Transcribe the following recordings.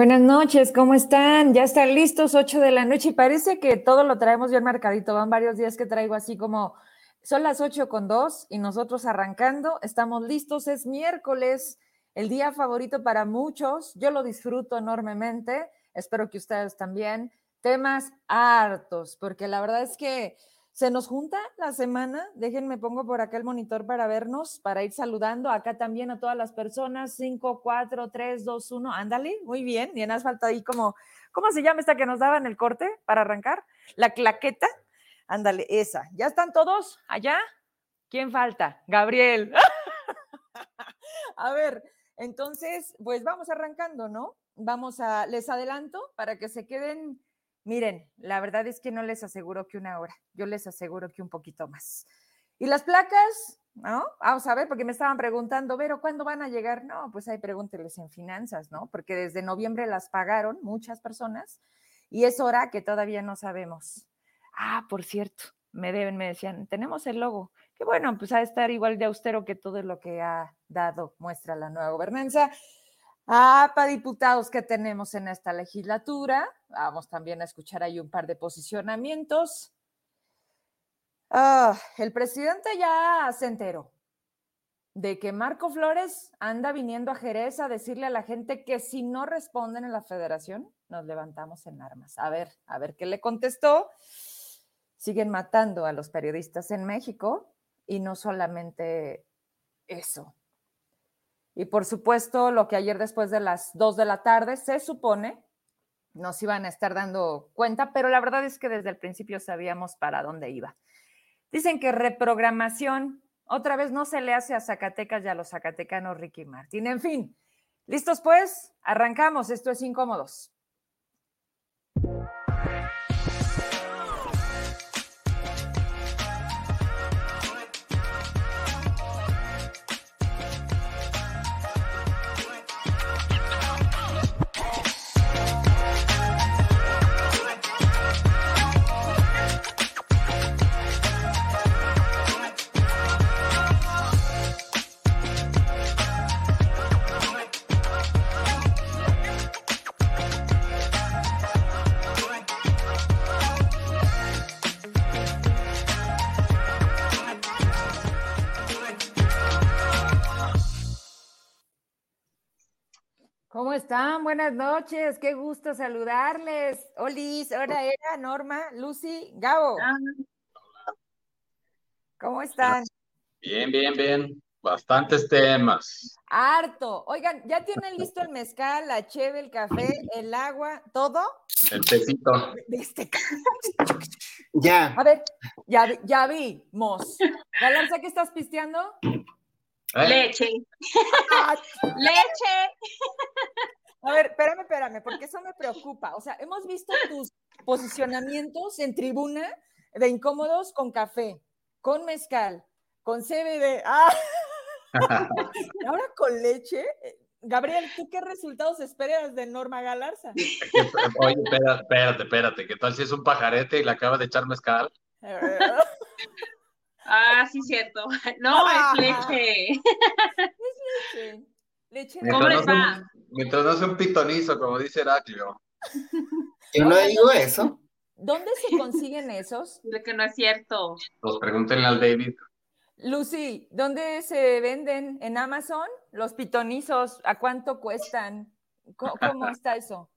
Buenas noches, ¿cómo están? Ya están listos, 8 de la noche y parece que todo lo traemos bien marcadito. Van varios días que traigo así como son las 8 con 2 y nosotros arrancando, estamos listos, es miércoles, el día favorito para muchos, yo lo disfruto enormemente, espero que ustedes también. Temas hartos, porque la verdad es que se nos junta la semana. Déjenme pongo por acá el monitor para vernos, para ir saludando acá también a todas las personas. 5, 4, 3, 2, 1. Ándale, muy bien. Y en asfalto ahí como, ¿cómo se llama esta que nos daba en el corte para arrancar? La claqueta. Ándale, esa. ¿Ya están todos allá? ¿Quién falta? Gabriel. a ver, entonces, pues vamos arrancando, ¿no? Vamos a, les adelanto para que se queden Miren, la verdad es que no les aseguro que una hora, yo les aseguro que un poquito más. Y las placas, ¿no? Vamos a ver, porque me estaban preguntando, Vero, ¿cuándo van a llegar? No, pues ahí pregúnteles en finanzas, ¿no? Porque desde noviembre las pagaron muchas personas y es hora que todavía no sabemos. Ah, por cierto, me deben, me decían, tenemos el logo. Que bueno, pues ha de estar igual de austero que todo lo que ha dado muestra la nueva gobernanza. Ah, para diputados que tenemos en esta legislatura. Vamos también a escuchar ahí un par de posicionamientos. Ah, el presidente ya se enteró de que Marco Flores anda viniendo a Jerez a decirle a la gente que si no responden en la federación, nos levantamos en armas. A ver, a ver qué le contestó. Siguen matando a los periodistas en México y no solamente eso, y por supuesto, lo que ayer después de las 2 de la tarde se supone nos iban a estar dando cuenta, pero la verdad es que desde el principio sabíamos para dónde iba. Dicen que reprogramación otra vez no se le hace a Zacatecas y a los zacatecanos Ricky Martín. En fin, listos pues, arrancamos. Esto es Incómodos. Están? Buenas noches, qué gusto saludarles. Olis, ahora era Norma, Lucy, Gabo. ¿Cómo están? Bien, bien, bien. Bastantes temas. Harto. Oigan, ¿ya tienen listo el mezcal, la cheve, el café, el agua, todo? El tecito. ¿Viste? Ya. A ver, ya, ya vimos. Galarza, ¿qué estás pisteando? ¿Eh? Leche. Ah, Leche. A ver, espérame, espérame, porque eso me preocupa. O sea, hemos visto tus posicionamientos en tribuna de incómodos con café, con mezcal, con CBD. ¡Ah! Y ahora con leche. Gabriel, ¿tú qué resultados esperas de Norma Galarza? Oye, espérate, espérate, espérate. ¿Qué tal si es un pajarete y le acaba de echar mezcal? Ah, sí, cierto. No, Ah. es leche. Leche. Leche ¿Cómo de va? un- mientras no sea un pitonizo, como dice Heraclio. Yo no digo eso. ¿Dónde se consiguen esos? De que no es cierto. Pues pregúntenle al David. Lucy, ¿dónde se venden? ¿En Amazon? Los pitonizos, ¿a cuánto cuestan? ¿Cómo, cómo está eso?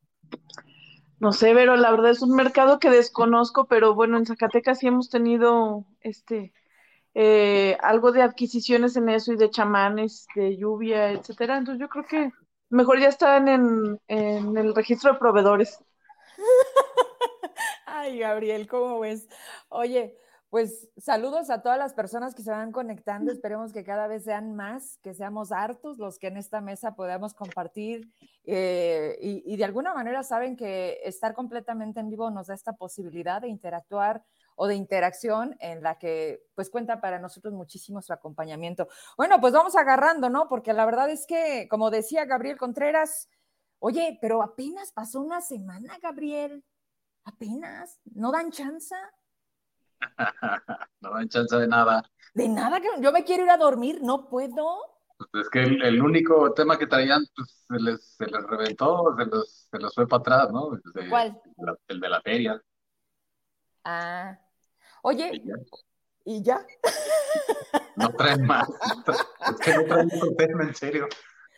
No sé, pero la verdad es un mercado que desconozco, pero bueno, en Zacatecas sí hemos tenido este eh, algo de adquisiciones en eso y de chamanes, de lluvia, etcétera. Entonces yo creo que mejor ya están en, en el registro de proveedores. Ay, Gabriel, ¿cómo ves? Oye, pues saludos a todas las personas que se van conectando. Esperemos que cada vez sean más, que seamos hartos los que en esta mesa podamos compartir eh, y, y de alguna manera saben que estar completamente en vivo nos da esta posibilidad de interactuar o de interacción en la que pues cuenta para nosotros muchísimo su acompañamiento. Bueno, pues vamos agarrando, ¿no? Porque la verdad es que, como decía Gabriel Contreras, oye, pero apenas pasó una semana, Gabriel. Apenas, no dan chance. No dan chance de nada. De nada, yo me quiero ir a dormir, no puedo. Pues es que el, el único tema que traían, pues se les, se les reventó, se los, se los fue para atrás, ¿no? De, ¿Cuál? la- el de la feria. Ah. Oye, Y ya. ¿y ya? No traen más. Es que no traen otro tema, en serio.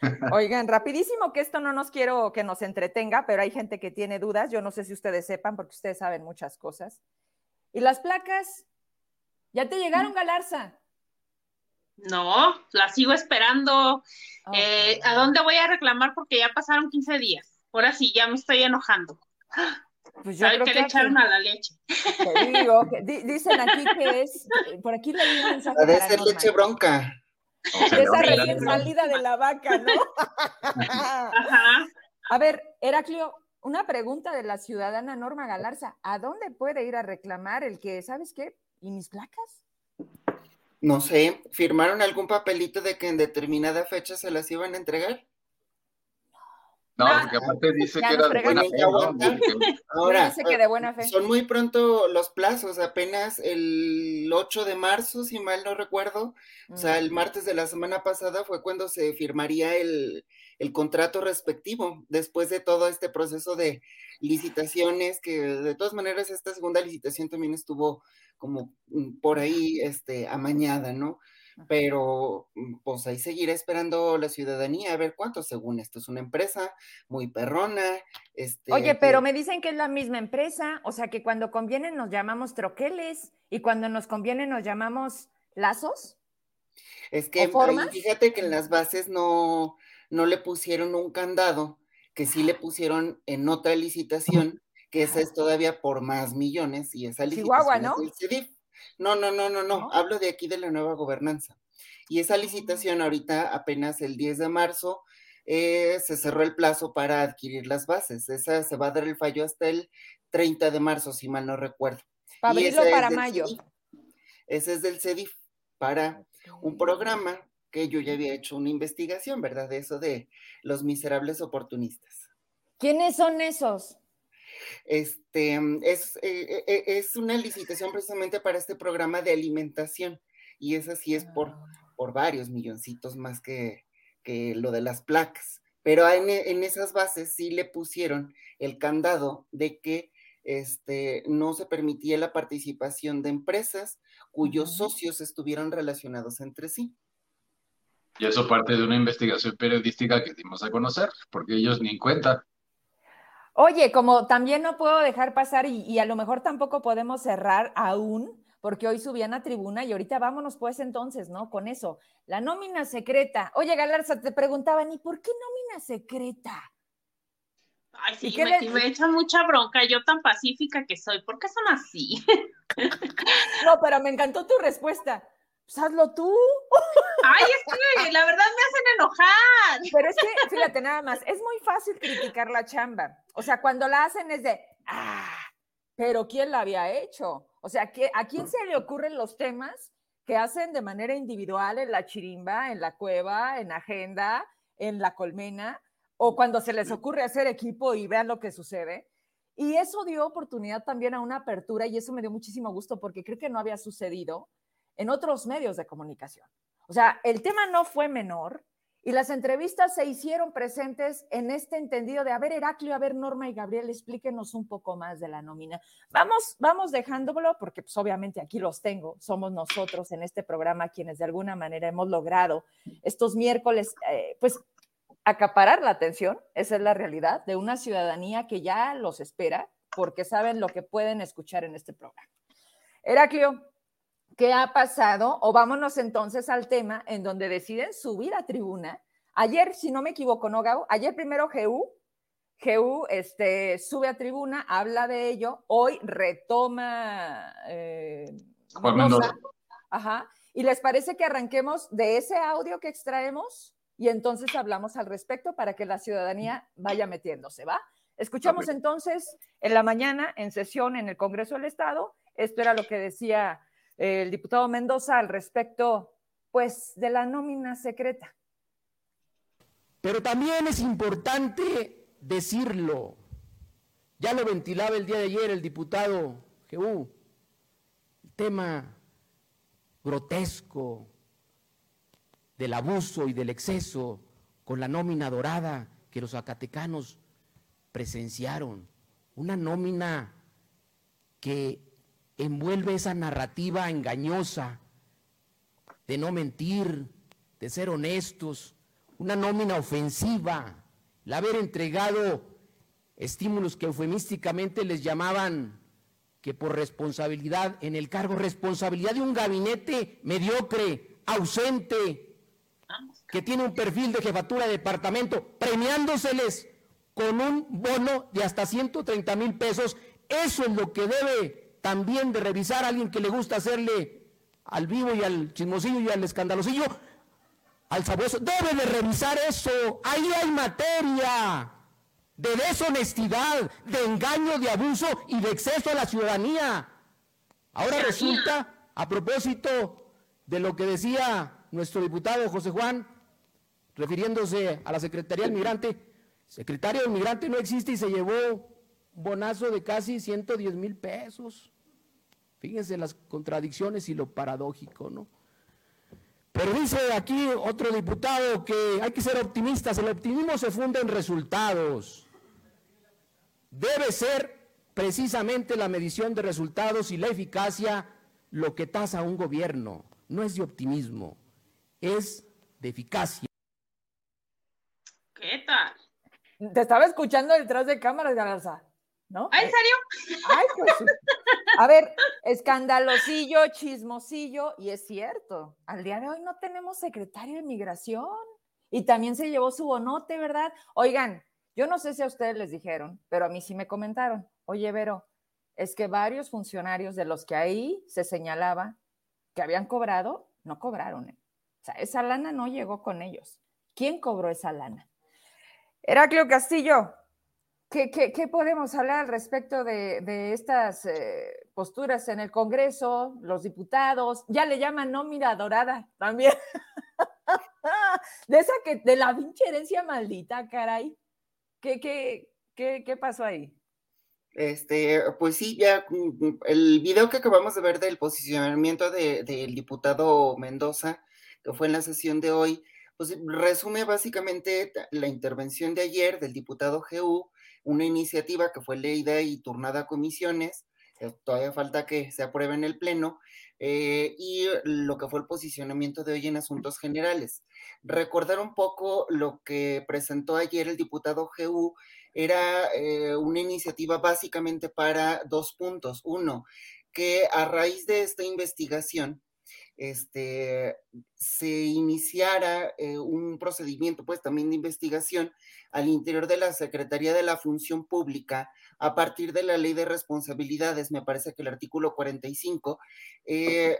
Oigan, rapidísimo que esto no nos quiero que nos entretenga, pero hay gente que tiene dudas. Yo no sé si ustedes sepan, porque ustedes saben muchas cosas. ¿Y las placas? ¿Ya te llegaron, Galarza? No, la sigo esperando. Ah, Eh, ¿A dónde voy a reclamar? Porque ya pasaron 15 días. Ahora sí, ya me estoy enojando. Pues yo ¿Sabe creo qué que le echaron a la leche? te digo, que di- dicen aquí que es, por aquí leí un mensaje Ha de para ser Norma. leche bronca. O sea, Esa recién salida de la vaca, ¿no? Ajá. A ver, Heraclio, una pregunta de la ciudadana Norma Galarza. ¿A dónde puede ir a reclamar el que, ¿sabes qué? ¿Y mis placas? No sé, ¿firmaron algún papelito de que en determinada fecha se las iban a entregar? No, porque aparte dice Ya que era de buena fe, Ahora, Dice que de buena fe. son muy pronto los plazos, apenas el 8 de marzo, si mal no recuerdo, o sea, el martes de la semana pasada fue cuando se firmaría el, el contrato respectivo, después de todo este proceso de licitaciones, que de todas maneras esta segunda licitación también estuvo como mm, por ahí este, amañada, ¿no? Pero mm, pues ahí seguirá esperando la ciudadanía a ver cuánto, según esto es una empresa muy perrona. Este, Oye, que- pero me dicen que es la misma empresa, o sea que cuando conviene nos llamamos troqueles y cuando nos conviene nos llamamos lazos. Es que fíjate que en las bases no, no le pusieron un candado, que sí le pusieron en otra licitación, que esa es todavía por más millones, y esa licitación Chihuahua, es ¿no? CEDIF. No, no, no, no, no, ¿No? hablo de aquí de la nueva gobernanza. Y esa licitación ahorita, apenas el 10 de marzo, eh, se cerró el plazo para adquirir las bases. Esa se va a dar el fallo hasta el 30 de marzo, si mal no recuerdo. Para abrirlo es para mayo. CEDIF. Ese es del CEDIF, para un programa que yo ya había hecho una investigación, ¿verdad? De eso de los miserables oportunistas. ¿Quiénes son esos? Este, es, eh, eh, es una licitación precisamente para este programa de alimentación y esa sí es por, por varios milloncitos más que, que lo de las placas. Pero en, en esas bases sí le pusieron el candado de que este, no se permitía la participación de empresas cuyos socios estuvieran relacionados entre sí. Y eso parte de una investigación periodística que dimos a conocer, porque ellos ni en cuenta. Oye, como también no puedo dejar pasar y, y a lo mejor tampoco podemos cerrar aún, porque hoy subían a tribuna y ahorita vámonos pues entonces, ¿no? Con eso. La nómina secreta. Oye, Galarza, te preguntaban, ¿y por qué nómina secreta? Ay, ¿Y sí, me, le- me echan mucha bronca, yo tan pacífica que soy. ¿Por qué son así? No, pero me encantó tu respuesta. Pues hazlo tú. Ay, es que la verdad me hacen enojar. Pero es que, fíjate nada más, es muy fácil criticar la chamba. O sea, cuando la hacen es de, ah, pero ¿quién la había hecho? O sea, ¿qué- ¿a quién se le ocurren los temas que hacen de manera individual en la chirimba, en la cueva, en agenda, en la colmena, o cuando se les ocurre hacer equipo y vean lo que sucede? Y eso dio oportunidad también a una apertura y eso me dio muchísimo gusto porque creo que no había sucedido en otros medios de comunicación. O sea, el tema no fue menor y las entrevistas se hicieron presentes en este entendido de, a ver, Heraclio, a ver, Norma y Gabriel, explíquenos un poco más de la nómina. Vamos, vamos dejándolo porque pues obviamente aquí los tengo, somos nosotros en este programa quienes de alguna manera hemos logrado estos miércoles, eh, pues acaparar la atención, esa es la realidad, de una ciudadanía que ya los espera porque saben lo que pueden escuchar en este programa. Heraclio, ¿qué ha pasado? O vámonos entonces al tema en donde deciden subir a tribuna. Ayer, si no me equivoco, ¿no, Gau? Ayer primero GU, GU este, sube a tribuna, habla de ello, hoy retoma eh, Juan Mendoza. Ajá. ¿Y les parece que arranquemos de ese audio que extraemos? Y entonces hablamos al respecto para que la ciudadanía vaya metiéndose, ¿va? Escuchamos entonces en la mañana en sesión en el Congreso del Estado. Esto era lo que decía el diputado Mendoza al respecto, pues, de la nómina secreta. Pero también es importante decirlo. Ya lo ventilaba el día de ayer el diputado Jehú. El tema grotesco del abuso y del exceso con la nómina dorada que los acatecanos presenciaron. Una nómina que envuelve esa narrativa engañosa de no mentir, de ser honestos, una nómina ofensiva, el haber entregado estímulos que eufemísticamente les llamaban que por responsabilidad en el cargo, responsabilidad de un gabinete mediocre, ausente, que tiene un perfil de jefatura de departamento, premiándoseles con un bono de hasta 130 mil pesos, eso es lo que debe también de revisar a alguien que le gusta hacerle al vivo y al chismosillo y al escandalosillo, al sabueso, debe de revisar eso, ahí hay materia de deshonestidad, de engaño, de abuso y de exceso a la ciudadanía. Ahora resulta, a propósito de lo que decía nuestro diputado José Juan, refiriéndose a la Secretaría del Migrante, secretario del Migrante no existe y se llevó un bonazo de casi 110 mil pesos. Fíjense las contradicciones y lo paradójico, ¿no? Pero dice aquí otro diputado que hay que ser optimistas. El optimismo se funda en resultados debe ser precisamente la medición de resultados y la eficacia lo que tasa un gobierno. No es de optimismo, es de eficacia. ¿Qué tal? Te estaba escuchando detrás de cámaras, Galarza, ¿no? ¿Ah, ¿En serio? Ay, pues A ver, escandalosillo, chismosillo, y es cierto, al día de hoy no tenemos secretario de migración y también se llevó su bonote, ¿verdad? Oigan, yo no sé si a ustedes les dijeron, pero a mí sí me comentaron, oye, Vero, es que varios funcionarios de los que ahí se señalaba que habían cobrado, no cobraron. ¿eh? O sea, esa lana no llegó con ellos. ¿Quién cobró esa lana? Heraclio Castillo, ¿qué, qué, podemos hablar al respecto de, estas eh, posturas en el Congreso, los diputados? Ya le llaman nómina dorada también. de esa que, de la pinche herencia maldita, caray. ¿Qué, qué, pasó ahí? Este, pues sí, ya mm, el video que acabamos de ver del posicionamiento del diputado Mendoza, que fue en la sesión de hoy, pues resume básicamente la intervención de ayer del diputado GU, una iniciativa que fue leída y turnada a comisiones, todavía falta que se apruebe en el Pleno, eh, y lo que fue el posicionamiento de hoy en asuntos generales. Recordar un poco lo que presentó ayer el diputado GU era eh, una iniciativa básicamente para dos puntos. Uno, que a raíz de esta investigación, este, se iniciara eh, un procedimiento, pues también de investigación al interior de la Secretaría de la Función Pública a partir de la ley de responsabilidades, me parece que el artículo 45, eh,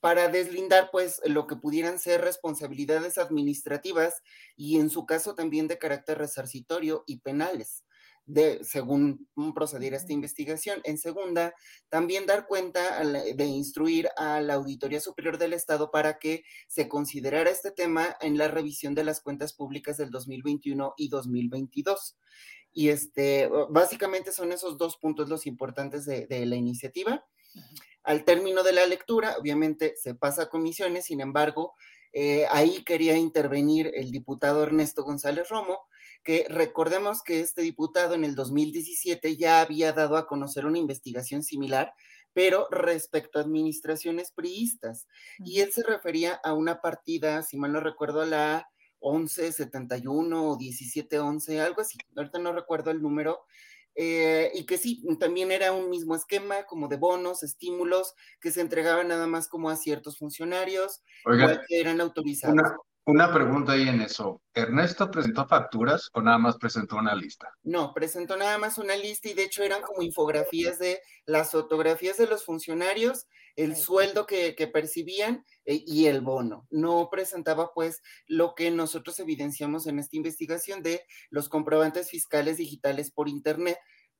para deslindar pues lo que pudieran ser responsabilidades administrativas y en su caso también de carácter resarcitorio y penales de, según proceder a esta investigación. En segunda, también dar cuenta de instruir a la Auditoría Superior del Estado para que se considerara este tema en la revisión de las cuentas públicas del 2021 y 2022. Y este, básicamente son esos dos puntos los importantes de, la iniciativa. Al término de la lectura, obviamente se pasa a comisiones, sin embargo, eh, ahí quería intervenir el diputado Ernesto González Romo, que recordemos que este diputado en el 2017 ya había dado a conocer una investigación similar, pero respecto a administraciones priistas. Y él se refería a una partida, si mal no recuerdo, a la 1171 o 1711, algo así, ahorita no recuerdo el número, eh, y que sí, también era un mismo esquema como de bonos, estímulos que se entregaban nada más como a ciertos funcionarios que eran autorizados. Una pregunta ahí en eso. ¿Ernesto presentó facturas o nada más presentó una lista? No, presentó nada más una lista y de hecho eran como infografías de las fotografías de los funcionarios, el sueldo que, percibían eh, y el bono. No presentaba pues lo que nosotros evidenciamos en esta investigación de los comprobantes fiscales digitales por Internet,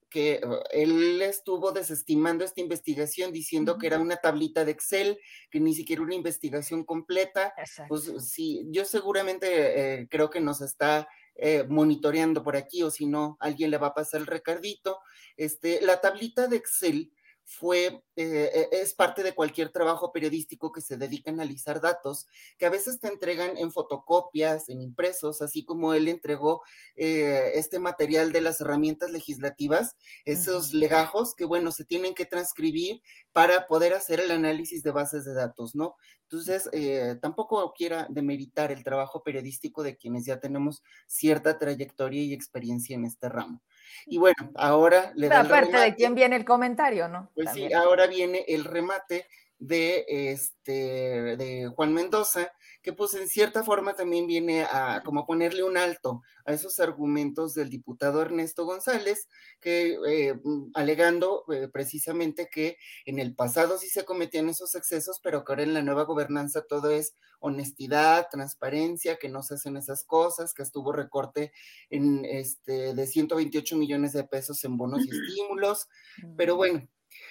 que uh, él estuvo desestimando esta investigación diciendo que era una tablita de Excel, que ni siquiera una investigación completa. Pues sí, yo seguramente eh, creo que nos está eh, monitoreando por aquí o si no, alguien le va a pasar el recardito. Este, la tablita de Excel fue, eh, es parte de cualquier trabajo periodístico que se dedica a analizar datos, que a veces te entregan en fotocopias, en impresos, así como él entregó eh, este material de las herramientas legislativas, esos legajos que, bueno, se tienen que transcribir para poder hacer el análisis de bases de datos, ¿no? Entonces, eh, tampoco quiera demeritar el trabajo periodístico de quienes ya tenemos cierta trayectoria y experiencia en este ramo. Y bueno, ahora le da aparte de quién viene el comentario, ¿no? Pues sí, ahora viene el remate de este de Juan Mendoza, que pues en cierta forma también viene a como ponerle un alto a esos argumentos del diputado Ernesto González, que eh, mm, alegando eh, precisamente que en el pasado sí se cometían esos excesos, pero que ahora en la nueva gobernanza todo es honestidad, transparencia, que no se hacen esas cosas, que estuvo recorte en este de 128 millones de pesos en bonos y estímulos, pero bueno,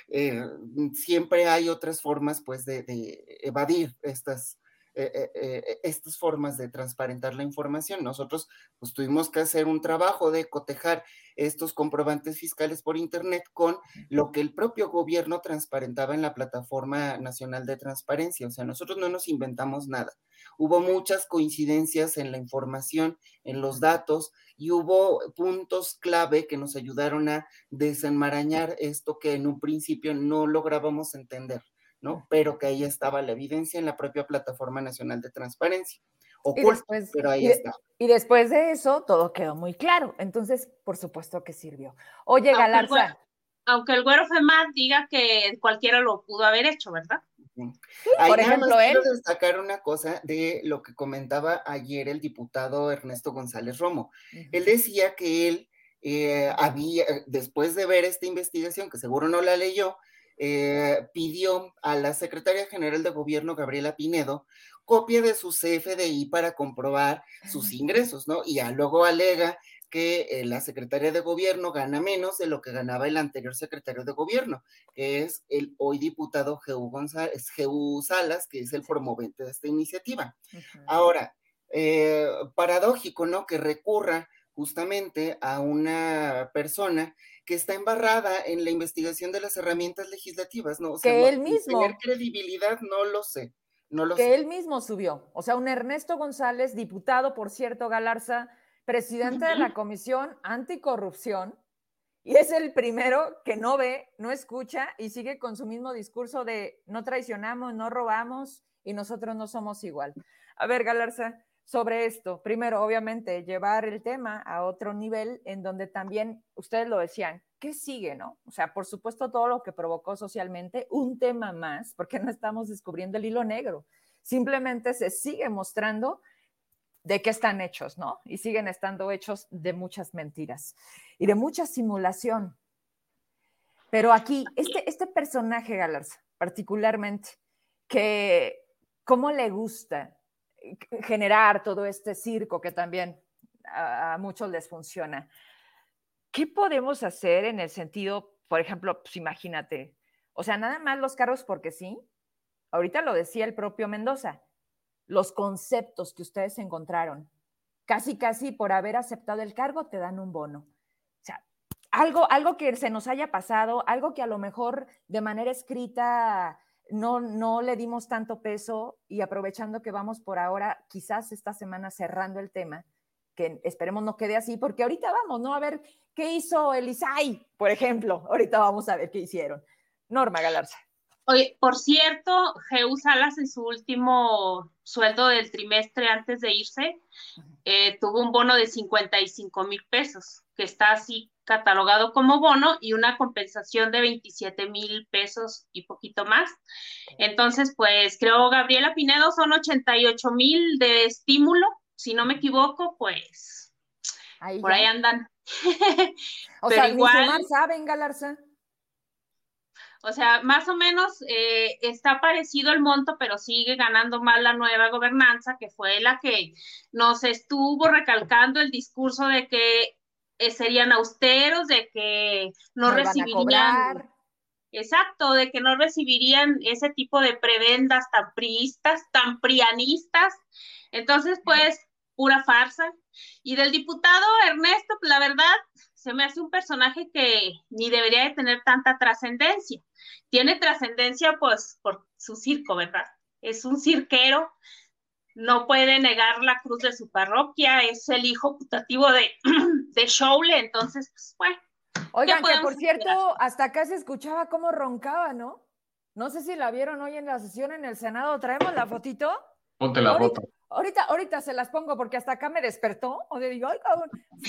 eh, siempre hay otras formas pues de, evadir estas, eh, eh, estas formas de transparentar la información. Nosotros pues tuvimos que hacer un trabajo de cotejar estos comprobantes fiscales por Internet con lo que el propio gobierno transparentaba en la Plataforma Nacional de Transparencia. O sea, nosotros no nos inventamos nada. Hubo muchas coincidencias en la información, en los datos, y hubo puntos clave que nos ayudaron a desenmarañar esto que en un principio no lográbamos entender, ¿no? Pero que ahí estaba la evidencia en la propia Plataforma Nacional de Transparencia. Oculto, pero ahí está. Y después de eso, todo quedó muy claro. Entonces, por supuesto que sirvió. Oye, Galarza. Aunque el güero Femad diga que cualquiera lo pudo haber hecho, ¿verdad? por ejemplo, él. Quiero destacar una cosa de lo que comentaba ayer el diputado Ernesto González Romo. Él decía que él eh, había, después de ver esta investigación, que seguro no la leyó, eh, pidió a la secretaria general de gobierno, Gabriela Pinedo, copia de su CFDI para comprobar sus ingresos, ¿no? Y ya luego alega que eh, la secretaria de gobierno gana menos de lo que ganaba el anterior secretario de gobierno, que es el hoy diputado Jeú, González, Salas, que es el promovente de esta iniciativa. Ahora, eh, paradójico, ¿no? Que recurra justamente a una persona que está embarrada en la investigación de las herramientas legislativas, ¿no? O sea, que él mismo. Tener credibilidad, no lo sé. No lo que él mismo subió. O sea, un Ernesto González, diputado, por cierto, Galarza, presidente de la Comisión Anticorrupción, y es el primero que no ve, no escucha y sigue con su mismo discurso de no traicionamos, no robamos y nosotros no somos igual. A ver, Galarza, sobre esto, primero, obviamente, llevar el tema a otro nivel en donde también, ustedes lo decían, ¿qué sigue, no? O sea, por supuesto, todo lo que provocó socialmente, un tema más, porque no estamos descubriendo el hilo negro. Simplemente se sigue mostrando de qué están hechos, ¿no? Y siguen estando hechos de muchas mentiras y de mucha simulación. Pero aquí, este, este personaje, Galarza, particularmente, que cómo le gusta generar todo este circo que también a, muchos les funciona. ¿Qué podemos hacer en el sentido, por ejemplo, pues imagínate, o sea, nada más los carros porque sí? Ahorita lo decía el propio Mendoza, los conceptos que ustedes encontraron. Casi, casi por haber aceptado el cargo te dan un bono. O sea, algo, algo que se nos haya pasado, algo que a lo mejor de manera escrita no, no le dimos tanto peso y aprovechando que vamos por ahora, quizás esta semana cerrando el tema, que esperemos no quede así, porque ahorita vamos, ¿no? A ver qué hizo el ISAI, por ejemplo. Ahorita vamos a ver qué hicieron. Norma Galarza. Oye, por cierto, Jeú Salas en su último sueldo del trimestre antes de irse, eh, tuvo un bono de 55 mil pesos, que está así catalogado como bono y una compensación de 27 mil pesos y poquito más. Entonces, pues creo, Gabriela Pinedo, son 88 mil de estímulo, si no me equivoco, pues por ahí andan. o sea, igual, saben, Galarza. O sea, más o menos eh, está parecido el monto, pero sigue ganando más la nueva gobernanza, que fue la que nos estuvo recalcando el discurso de que eh, serían austeros, de que no, recibirían. Exacto, de que no recibirían ese tipo de prebendas tan priistas, tan prianistas. Entonces, pues, pura farsa. Y del diputado Ernesto, pues, la verdad, se me hace un personaje que ni debería de tener tanta trascendencia. Tiene trascendencia pues por su circo, ¿verdad? Es un cirquero, no puede negar la cruz de su parroquia, es el hijo putativo de, de Showle, entonces, pues bueno. Oigan, que por cierto, hasta acá se escuchaba cómo roncaba, ¿no? No sé si la vieron hoy en la sesión en el Senado. ¿Traemos la fotito? Ponte la foto. Ahorita, ahorita se las pongo porque hasta acá me despertó. O de digo,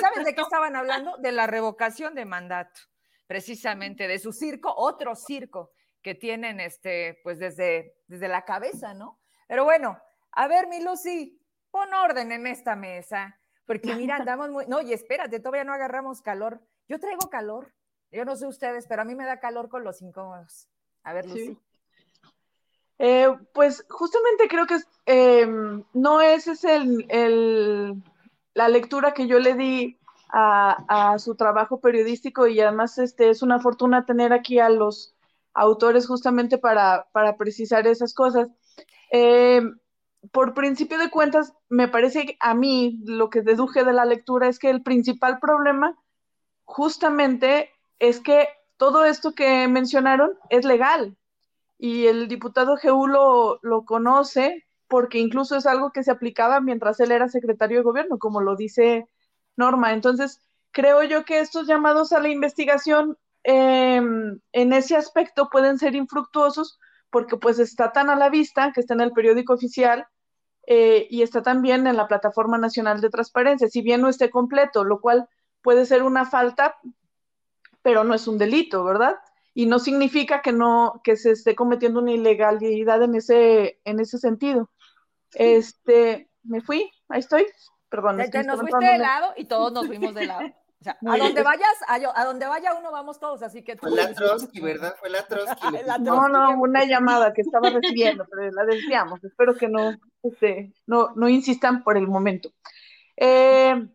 ¿Sabes de qué estaban hablando? De la revocación de mandato, precisamente, de su circo, otro circo que tienen este, pues desde, desde la cabeza, ¿no? Pero bueno, a ver, mi Lucy, pon orden en esta mesa, porque mira, andamos muy. No, y espérate, todavía no agarramos calor. Yo traigo calor. Yo no sé ustedes, pero a mí me da calor con los incómodos. A ver, Lucy. Eh, pues justamente creo que em, no esa es el, la lectura que yo le di a, su trabajo periodístico y además este, es una fortuna tener aquí a los autores justamente para, precisar esas cosas. Em, por principio de cuentas, me parece que a mí lo que deduje de la lectura es que el principal problema justamente es que todo esto que mencionaron es legal, y el diputado Jeú lo, conoce porque incluso es algo que se aplicaba mientras él era secretario de gobierno, como lo dice Norma. Entonces, creo yo que estos llamados a la investigación em, en ese aspecto pueden ser infructuosos porque pues está tan a la vista que está en el periódico oficial eh, y está también en la Plataforma Nacional de Transparencia, si bien no esté completo, lo cual puede ser una falta, pero no es un delito, ¿verdad? y no significa que no que se esté cometiendo una ilegalidad en ese en ese sentido. Este, me fui, ahí estoy. Perdón. Es que nos fuiste de lado y todos nos fuimos de lado. O sea, a donde vayas, a, donde vaya uno vamos todos, así que Fue la Trotsky, ¿verdad? Fue la Trotsky. no, no, una llamada que estaba recibiendo, pero la desviamos. Espero que no, este, no, no insistan por el momento. Eh,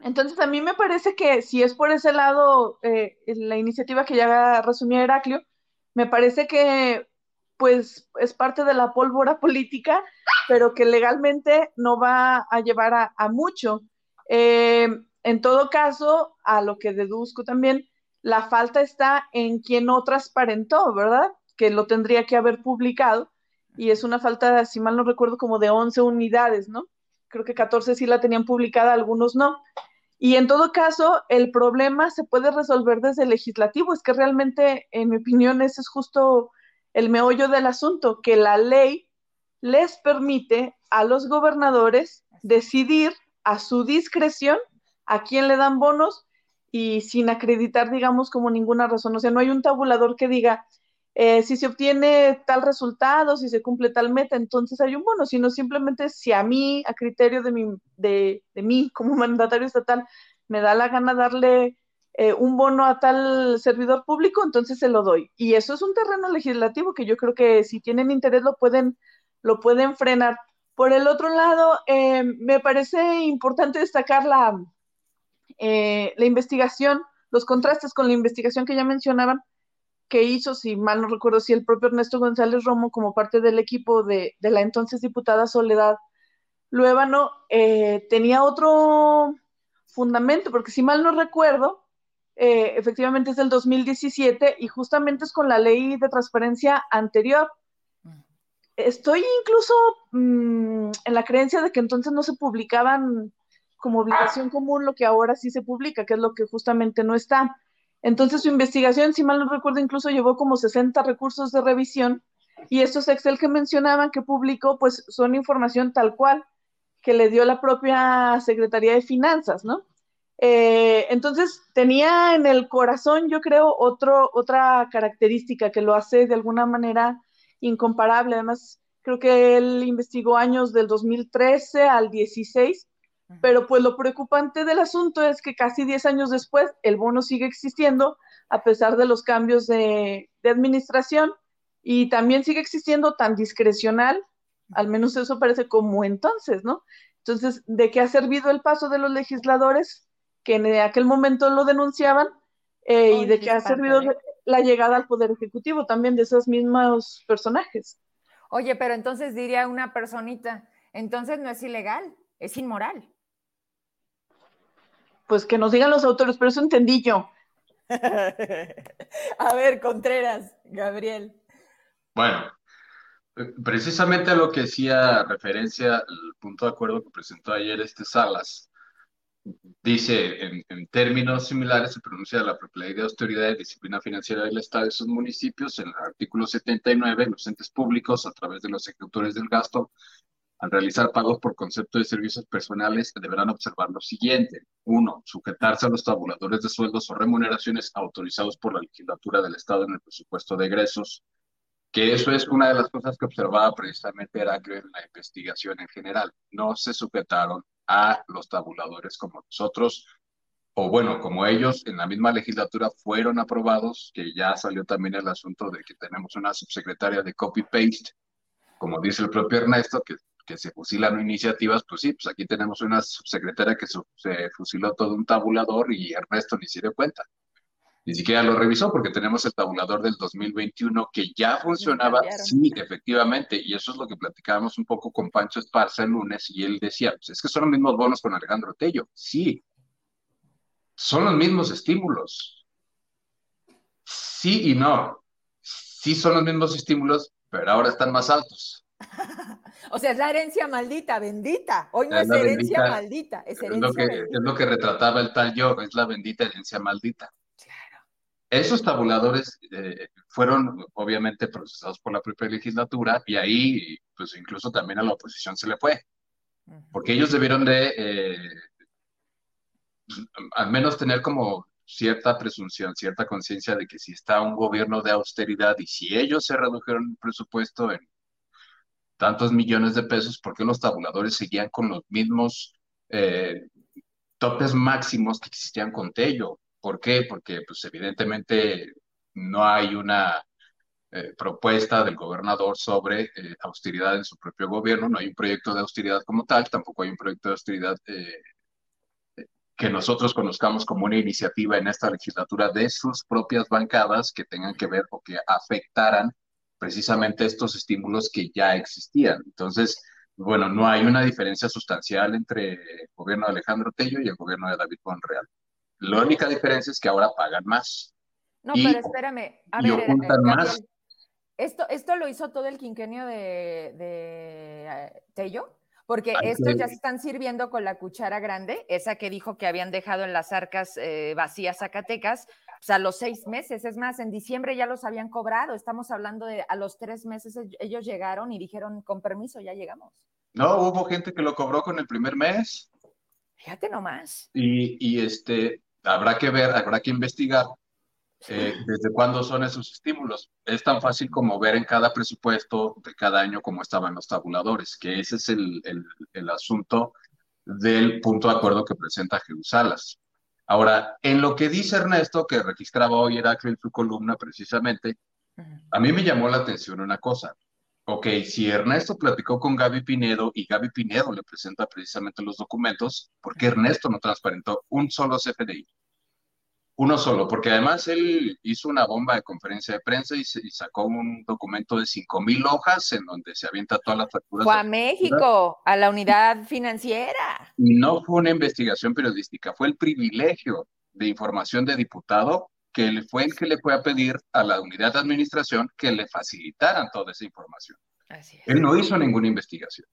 entonces, a mí me parece que si es por ese lado eh, la iniciativa que ya resumía Heraclio, me parece que pues es parte de la pólvora política, pero que legalmente no va a llevar a, mucho. Eh, en todo caso, a lo que deduzco también, la falta está en quien no transparentó, ¿verdad? Que lo tendría que haber publicado, y es una falta, si mal no recuerdo, como de 11 unidades, ¿no? Creo que 14 sí la tenían publicada, algunos no. Y en todo caso, el problema se puede resolver desde el legislativo. Es que realmente, en mi opinión, ese es justo el meollo del asunto, que la ley les permite a los gobernadores decidir a su discreción a quién le dan bonos y sin acreditar, digamos, como ninguna razón. O sea, no hay un tabulador que diga, eh, si se obtiene tal resultado, si se cumple tal meta, entonces hay un bono, sino simplemente si a mí, a criterio de, mi, de, de mí como mandatario estatal, me da la gana darle eh, un bono a tal servidor público, entonces se lo doy. Y eso es un terreno legislativo que yo creo que si tienen interés lo pueden, lo pueden frenar. Por el otro lado, eh, me parece importante destacar la, la investigación, los contrastes con la investigación que ya mencionaban, que hizo, si mal no recuerdo, si el propio Ernesto González Romo, como parte del equipo de, la entonces diputada Soledad Luébano, eh, tenía otro fundamento, porque si mal no recuerdo, eh, efectivamente es del 2017 y justamente es con la ley de transparencia anterior. Estoy incluso mm, en la creencia de que entonces no se publicaban como obligación común lo que ahora sí se publica, que es lo que justamente no está. Entonces su investigación, si mal no recuerdo, incluso llevó como 60 recursos de revisión y estos Excel que mencionaban que publicó, pues son información tal cual que le dio la propia Secretaría de Finanzas, ¿no? Eh, entonces tenía en el corazón, yo creo, otro, otra característica que lo hace de alguna manera incomparable. Además, creo que él investigó años del 2013 al 16 pero pues lo preocupante del asunto es que casi 10 años después el bono sigue existiendo a pesar de los cambios de, administración y también sigue existiendo tan discrecional, al menos eso parece como entonces, ¿no? Entonces, ¿de qué ha servido el paso de los legisladores que en aquel momento lo denunciaban? Eh, y de qué ha servido ¿eh? la llegada al Poder Ejecutivo también de esos mismos personajes. Oye, pero entonces diría una personita, entonces no es ilegal, es inmoral pues que nos digan los autores, pero eso entendí yo. a ver, Contreras, Gabriel. Bueno, eh, precisamente a lo que hacía referencia el punto de acuerdo que presentó ayer este Salas, dice en, términos similares se pronuncia la propia ley de austeridad y disciplina financiera del Estado y sus municipios en el artículo 79 los entes públicos a través de los ejecutores del gasto al realizar pagos por concepto de servicios personales deberán observar lo siguiente. Uno, sujetarse a los tabuladores de sueldos o remuneraciones autorizados por la legislatura del Estado en el presupuesto de egresos, que eso es una de las cosas que observaba precisamente Heraclio en la investigación en general. No se sujetaron a los tabuladores como nosotros, o bueno, como ellos en la misma legislatura fueron aprobados, que ya salió también el asunto de que tenemos una subsecretaria de copy-paste, como dice el propio Ernesto, que que se fusilan iniciativas, pues sí, pues aquí tenemos una subsecretaria que se fusiló todo un tabulador y Ernesto ni se dio cuenta. Ni siquiera lo revisó porque tenemos el tabulador del 2021 que ya funcionaba, sí, efectivamente, y eso es lo que platicábamos un poco con Pancho Esparza el lunes y él decía, pues es que son los mismos bonos con Alejandro Tello, sí, son los mismos estímulos, sí y no, sí son los mismos estímulos, pero ahora están más altos. o sea, es la herencia maldita, bendita. Hoy no es, herencia maldita, es herencia lo, que, es lo que retrataba el tal yo, es la bendita herencia maldita. Claro. Esos tabuladores eh, fueron obviamente procesados por la propia legislatura y ahí, pues incluso también a la oposición se le fue. Porque ellos debieron de, eh, al menos tener como cierta presunción, cierta conciencia de que si está un gobierno de austeridad y si ellos se redujeron el presupuesto en tantos millones de pesos, porque los tabuladores seguían con los mismos eh, topes máximos que existían con Tello? ¿Por qué? Porque pues evidentemente no hay una eh, propuesta del gobernador sobre eh, austeridad en su propio gobierno, no hay un proyecto de austeridad como tal, tampoco hay un proyecto de austeridad que nosotros conozcamos como una iniciativa en esta legislatura de sus propias bancadas que tengan que ver o que afectaran precisamente estos estímulos que ya existían. Entonces, bueno, no hay una diferencia sustancial entre el gobierno de Alejandro Tello y el gobierno de David Monreal. La única diferencia es que ahora pagan más. No, pero espérame. A ver, ocultan más. Esto, esto lo hizo todo el quinquenio de, de eh, Tello. Porque estos ya se están sirviendo con la cuchara grande, esa que dijo que habían dejado en las arcas eh, vacías Zacatecas, o sea, los seis meses, es más, en diciembre ya los habían cobrado, estamos hablando de a los tres meses ellos llegaron y dijeron, con permiso, ya llegamos. No, hubo gente que lo cobró con el primer mes. Fíjate nomás. Y, y este, habrá que ver, habrá que investigar eh, ¿Desde cuándo son esos estímulos? Es tan fácil como ver en cada presupuesto de cada año cómo estaban los tabuladores, que ese es el, el, asunto del punto de acuerdo que presenta Jerusalas. Ahora, en lo que dice Ernesto, que registraba hoy Heraclio en su columna precisamente, a mí me llamó la atención una cosa. Ok, si Ernesto platicó con Gaby Pinedo y Gaby Pinedo le presenta precisamente los documentos, ¿por qué Ernesto no transparentó un solo CFDI? Uno solo, porque además él hizo una bomba de conferencia de prensa y, sacó un documento de cinco mil hojas en donde se avienta todas las facturas. Fue a México, a la unidad financiera. Y no fue una investigación periodística, fue el privilegio de información de diputado que fue el que le fue a pedir a la unidad de administración que le facilitaran toda esa información. Él no hizo ninguna investigación.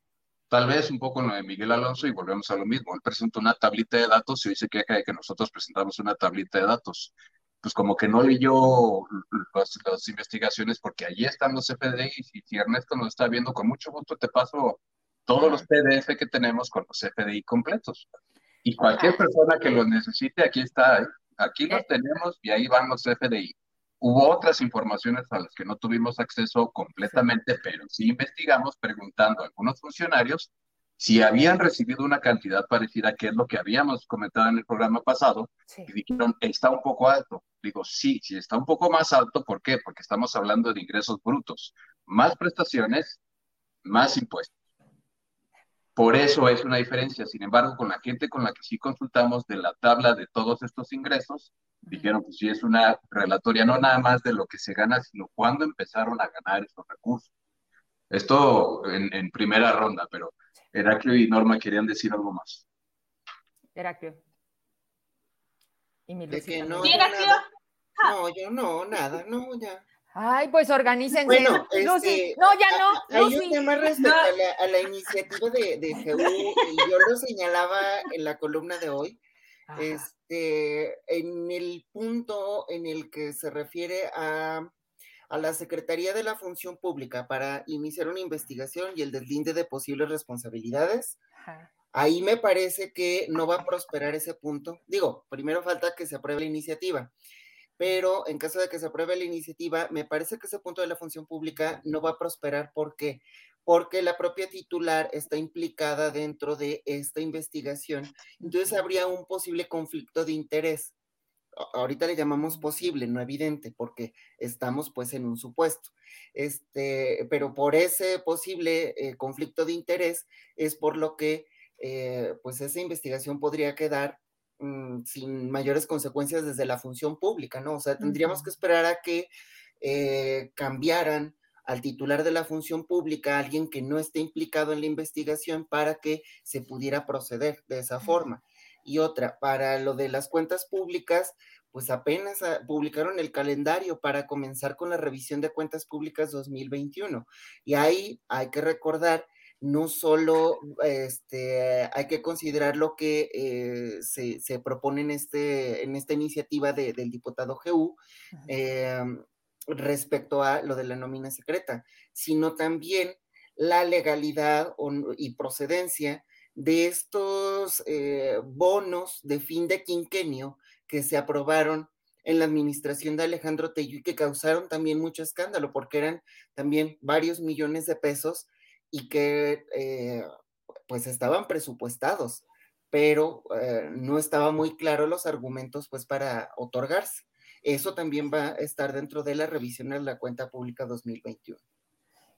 Tal vez un poco lo de Miguel Alonso y volvemos a lo mismo. Él presentó una tablita de datos y hoy se queja de que nosotros presentamos una tablita de datos. Pues como que no leyó las, investigaciones porque allí están los FDI y si Ernesto nos está viendo, con mucho gusto te paso todos los PDF que tenemos con los FDI completos. Y cualquier persona que los necesite, aquí está, ¿eh? aquí los eh. tenemos y ahí van los FDI. Hubo otras informaciones a las que no tuvimos acceso completamente, pero sí investigamos preguntando a algunos funcionarios si habían recibido una cantidad parecida, que es lo que habíamos comentado en el programa pasado, y dijeron, está un poco alto. Digo, sí, sí está un poco más alto, ¿por qué? Porque estamos hablando de ingresos brutos, más prestaciones, más impuestos. Por eso es una diferencia. Sin embargo, con la gente con la que sí consultamos de la tabla de todos estos ingresos, dijeron, pues sí, es una relatoria no nada más de lo que se gana, sino cuándo empezaron a ganar esos recursos. Esto en, primera ronda, pero Heraclio y Norma querían decir algo más. Heraclio. Y mi que no, nada. no, yo no, nada, no, ya. Ay, pues organícense. Bueno, este, no, ya no. Hay un tema respecto a, la, iniciativa de, de GU, y yo lo señalaba en la columna de hoy. Este, en el punto en el que se refiere a, a la Secretaría de la Función Pública para iniciar una investigación y el deslinde de posibles responsabilidades. Ahí me parece que no va a prosperar ese punto. Digo, primero falta que se apruebe la iniciativa pero en caso de que se apruebe la iniciativa, me parece que ese punto de la función pública no va a prosperar. ¿Por qué? Porque la propia titular está implicada dentro de esta investigación. Entonces habría un posible conflicto de interés. Ahorita le llamamos posible, no evidente, porque estamos pues en un supuesto. Este, pero por ese posible eh, conflicto de interés es por lo que eh, pues esa investigación podría quedar Mm, sin mayores consecuencias desde la función pública, ¿no? O sea, tendríamos que esperar a que eh, cambiaran al titular de la función pública, alguien que no esté implicado en la investigación para que se pudiera proceder de esa forma. Y otra, para lo de las cuentas públicas, pues apenas ah, publicaron el calendario para comenzar con la revisión de cuentas públicas 2021. Y ahí hay que recordar no solo este, hay que considerar lo que eh, se, propone en, este, en esta iniciativa del diputado GU eh, respecto a lo de la nómina secreta, sino también la legalidad y procedencia de estos eh, bonos de fin de quinquenio que se aprobaron en la administración de Alejandro Tello y que causaron también mucho escándalo porque eran también varios millones de pesos y que eh, pues estaban presupuestados, pero eh, no estaba muy claro los argumentos pues para otorgarse. Eso también va a estar dentro de la revisión de la cuenta pública 2021.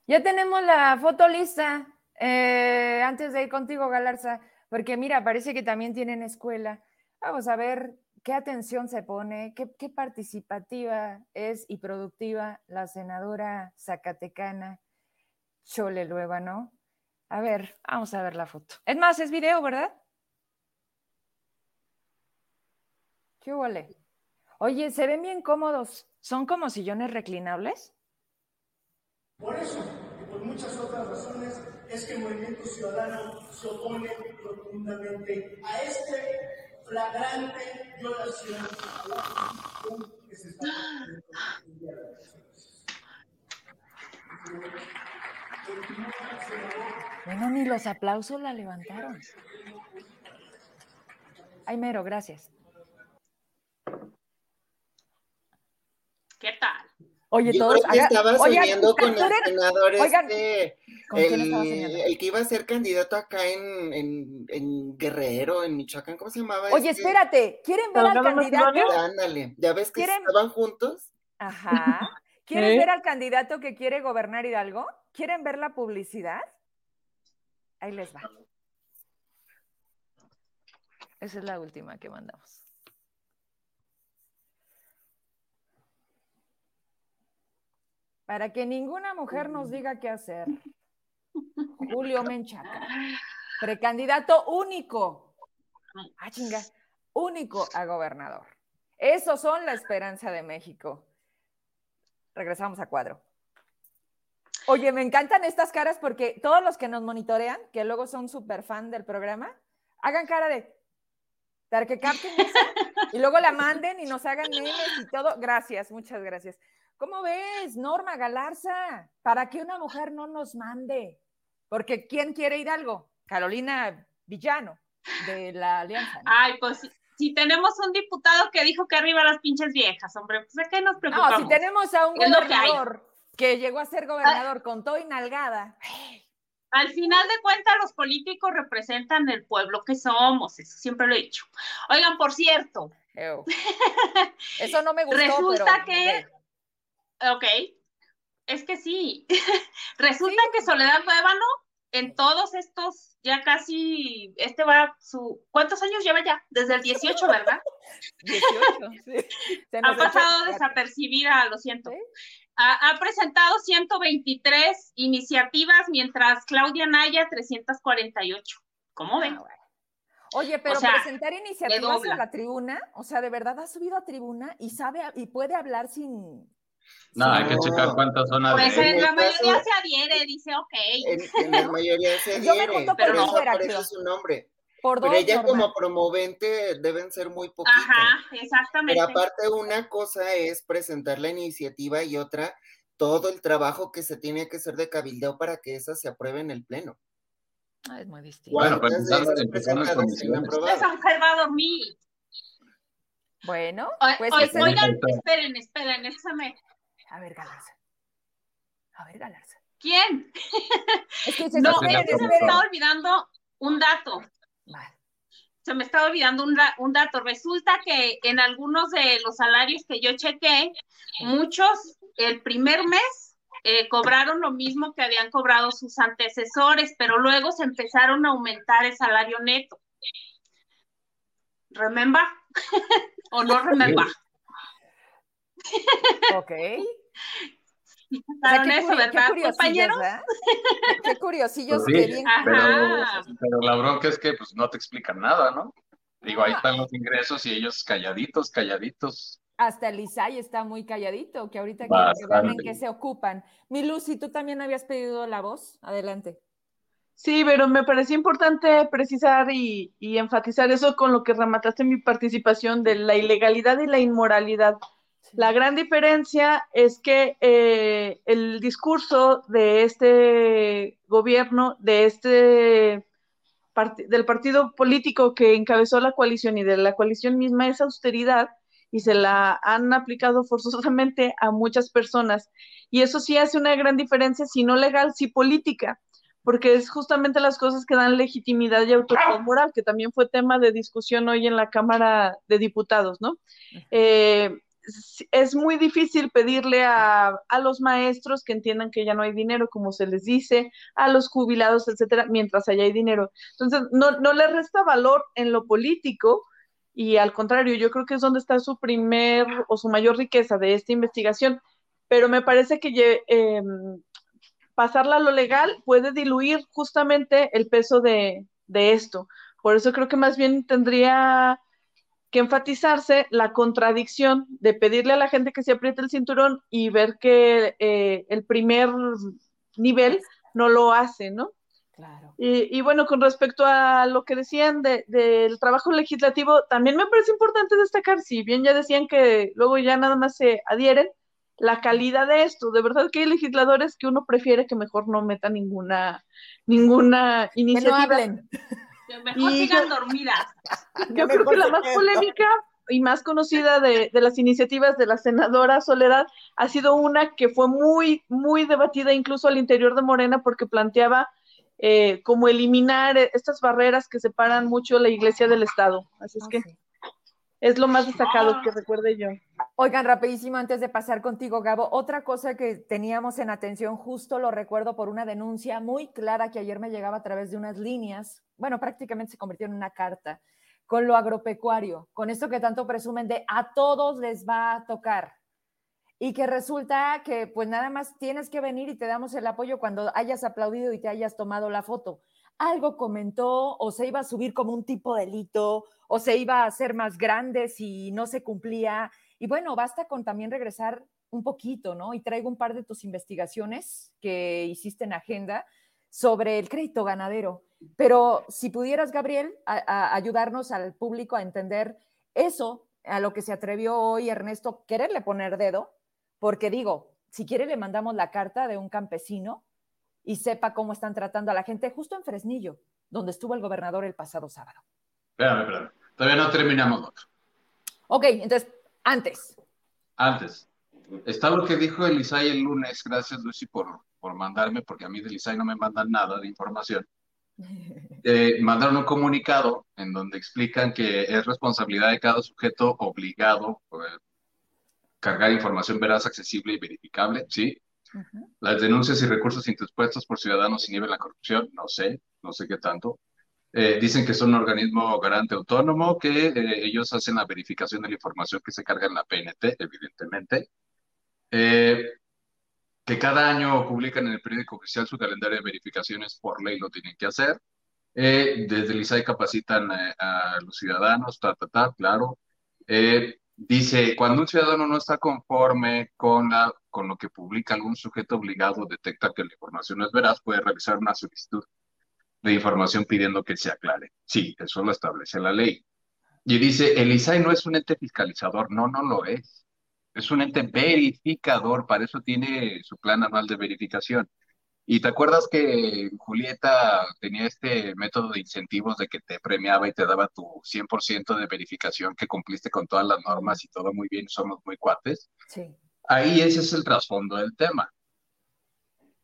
Ya tenemos la foto lista. Eh, antes de ir contigo, Galarza, porque mira, parece que también tienen escuela. Vamos a ver qué atención se pone, qué, qué participativa es y productiva la senadora zacatecana Chole ¿no? A ver, vamos a ver la foto. Es más, es video, ¿verdad? ¿Qué huele? Oye, se ven bien cómodos. ¿Son como sillones reclinables? Por eso, y por muchas otras razones, es que el movimiento ciudadano se opone profundamente a este flagrante violación que se está bueno, ni los aplausos la levantaron. Ay, mero, gracias. ¿Qué tal? Oye, todos. estaba soñando con el senador este, el, que iba a ser candidato acá en, en, Guerrero, en Michoacán, ¿cómo se llamaba? Oye, este? espérate, ¿quieren ver al candidato? Ándale, ¿ya ves que estaban juntos? Ajá. ¿Quieren ver al candidato que quiere gobernar Hidalgo? ¿Quieren ver la publicidad? Ahí les va. Esa es la última que mandamos. Para que ninguna mujer nos diga qué hacer. Julio Menchaca, precandidato único. Ah, chinga, único a gobernador. Esos son la esperanza de México. Regresamos a cuadro. Oye, me encantan estas caras porque todos los que nos monitorean, que luego son súper fan del programa, hagan cara de para que capten y luego la manden y nos hagan memes y todo. Gracias, muchas gracias. ¿Cómo ves, Norma Galarza? ¿Para que una mujer no nos mande? Porque ¿quién quiere ir algo? Carolina Villano, de la Alianza. Ay, pues si tenemos un diputado que dijo que arriba las pinches viejas, hombre, pues ¿a qué nos preocupamos? No, si tenemos a un gobernador que llegó a ser gobernador con todo y nalgada. Al final de cuentas, los políticos representan el pueblo que somos, eso siempre lo he dicho. Oigan, por cierto. Eso no me gustó. Resulta que. Ok. Es que sí. Resulta que Soledad Nuevano, en todos estos, ya casi, este va su. ¿Cuántos años lleva ya? Desde el 18, ¿verdad? 18, sí. ha pasado desapercibida, lo siento ha, presentado 123 iniciativas, mientras Claudia Naya 348. ¿Cómo ven? Ah, Oye, pero presentar iniciativas a la tribuna, o sea, de verdad ha subido a tribuna y sabe y puede hablar sin. No, hay que checar cuántas son Pues en la mayoría se adhiere, dice ok. En, la mayoría se adhiere, pero no por eso su nombre. Pero ella como promovente deben ser muy poquitas. Ajá, exactamente. Pero aparte una cosa es presentar la iniciativa y otra todo el trabajo que se tiene que hacer de cabildeo para que esa se apruebe en el pleno. Ah, es muy distinto. Bueno, pues empezando, empezando en comisiones. Esa mujer va a dormir. Bueno, pues oigan, esperen, esperen, déjame. A ver, Galarza. A ver, Galarza. ¿Quién? Es que se no, se me está olvidando un dato. Se me está olvidando un, un, dato. Resulta que en algunos de los salarios que yo chequé, muchos el primer mes eh, cobraron lo mismo que habían cobrado sus antecesores, pero luego se empezaron a aumentar el salario neto. ¿Remember? ¿O no remember? ok. O eso, ¿verdad, qué compañeros? Qué, curiosillos pues que pero, la bronca es que pues no te explican nada, ¿no? Digo, ahí están los ingresos y ellos calladitos, calladitos hasta el Isai está muy calladito, que ahorita que vean en qué se ocupan. Mi Lucy, tú también habías pedido la voz. Adelante. Sí, pero me pareció importante precisar y, enfatizar eso con lo que remataste mi participación de la ilegalidad y la inmoralidad. La gran diferencia es que eh, el discurso de este gobierno, de este del partido político que encabezó la coalición y de la coalición misma es austeridad y se la han aplicado forzosamente a muchas personas. Y eso sí hace una gran diferencia, si no legal, si política, porque es justamente las cosas que dan legitimidad y autoridad moral, que también fue tema de discusión hoy en la Cámara de Diputados, ¿no? Eh, es muy difícil pedirle a, a, los maestros que entiendan que ya no hay dinero, como se les dice, a los jubilados, etcétera, mientras allá hay dinero. Entonces, no, no le resta valor en lo político, y al contrario, yo creo que es donde está su primer o su mayor riqueza de esta investigación, pero me parece que eh, pasarla a lo legal puede diluir justamente el peso de, esto. Por eso creo que más bien tendría que enfatizarse la contradicción de pedirle a la gente que se apriete el cinturón y ver que eh, el primer nivel no lo hace, ¿no? Y, bueno, con respecto a lo que decían del trabajo legislativo, también me parece importante destacar, si bien ya decían que luego ya nada más se adhieren, la calidad de esto. De verdad que hay legisladores que uno prefiere que mejor no meta ninguna, ninguna iniciativa. Que no hablen. Mejor sigan dormidas. Yo creo que la más polémica y más conocida de, de, las iniciativas de la senadora Soledad ha sido una que fue muy, muy debatida incluso al interior de Morena porque planteaba eh, como eliminar estas barreras que separan mucho la iglesia del Estado. Así es ah, que es lo más destacado que recuerde yo. Oigan, rapidísimo, antes de pasar contigo, Gabo, otra cosa que teníamos en atención, justo lo recuerdo por una denuncia muy clara que ayer me llegaba a través de unas líneas, bueno, prácticamente se convirtió en una carta, con lo agropecuario, con esto que tanto presumen de a todos les va a tocar y que resulta que pues nada más tienes que venir y te damos el apoyo cuando hayas aplaudido y te hayas tomado la foto. Algo comentó o se iba a subir como un tipo de delito o se iba a hacer más grande si no se cumplía. Y bueno, basta con también regresar un poquito, ¿no? Y traigo un par de tus investigaciones que hiciste en agenda sobre el crédito ganadero. Pero si pudieras, Gabriel, ayudarnos al público a entender eso, a lo que se atrevió hoy Ernesto, quererle poner dedo, porque digo, si quiere le mandamos la carta de un campesino y sepa cómo están tratando a la gente justo en Fresnillo, donde estuvo el gobernador el pasado sábado. Espérame, espérame. Todavía no terminamos. Ok, entonces, antes. Antes. Está lo que dijo Elisay el lunes. Gracias, Lucy, por, por mandarme, porque a mí de Elisay no me mandan nada de información. Eh, mandaron un comunicado en donde explican que es responsabilidad de cada sujeto obligado cargar información veraz, accesible y verificable, ¿sí? Las denuncias y recursos interpuestos por ciudadanos inhiben la corrupción, no sé, no sé qué tanto. Eh, dicen que son un organismo garante autónomo, que eh, ellos hacen la verificación de la información que se carga en la PNT, evidentemente. Eh, que cada año publican en el periódico oficial su calendario de verificaciones por ley, lo tienen que hacer. Eh, desde el ISAI capacitan eh, a los ciudadanos, ta, ta, ta, claro. Eh, dice, cuando un ciudadano no está conforme con, la, con lo que publica algún sujeto obligado, detecta que la información no es veraz, puede realizar una solicitud de información pidiendo que se aclare. Sí, eso lo establece la ley. Y dice, el ISAI no es un ente fiscalizador, no, no lo es. Es un ente verificador, para eso tiene su plan anual de verificación. Y te acuerdas que Julieta tenía este método de incentivos de que te premiaba y te daba tu 100% de verificación que cumpliste con todas las normas y todo muy bien, somos muy cuates. Sí. Ahí ese es el trasfondo del tema.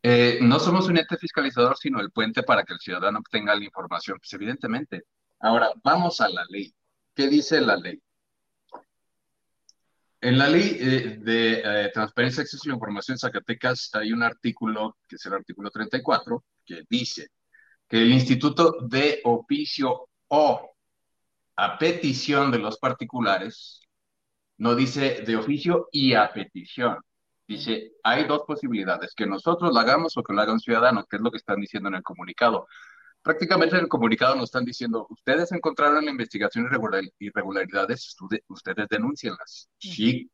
Eh, no somos un ente fiscalizador, sino el puente para que el ciudadano obtenga la información, pues evidentemente. Ahora, vamos a la ley. ¿Qué dice la ley? En la ley eh, de eh, transparencia acceso a la información en Zacatecas hay un artículo, que es el artículo 34, que dice que el instituto de oficio o a petición de los particulares, no dice de oficio y a petición. Dice, hay dos posibilidades, que nosotros lo hagamos o que lo haga un ciudadano, que es lo que están diciendo en el comunicado prácticamente en el comunicado nos están diciendo, ustedes encontraron la investigación irregularidades, ustedes denuncienlas. Sí,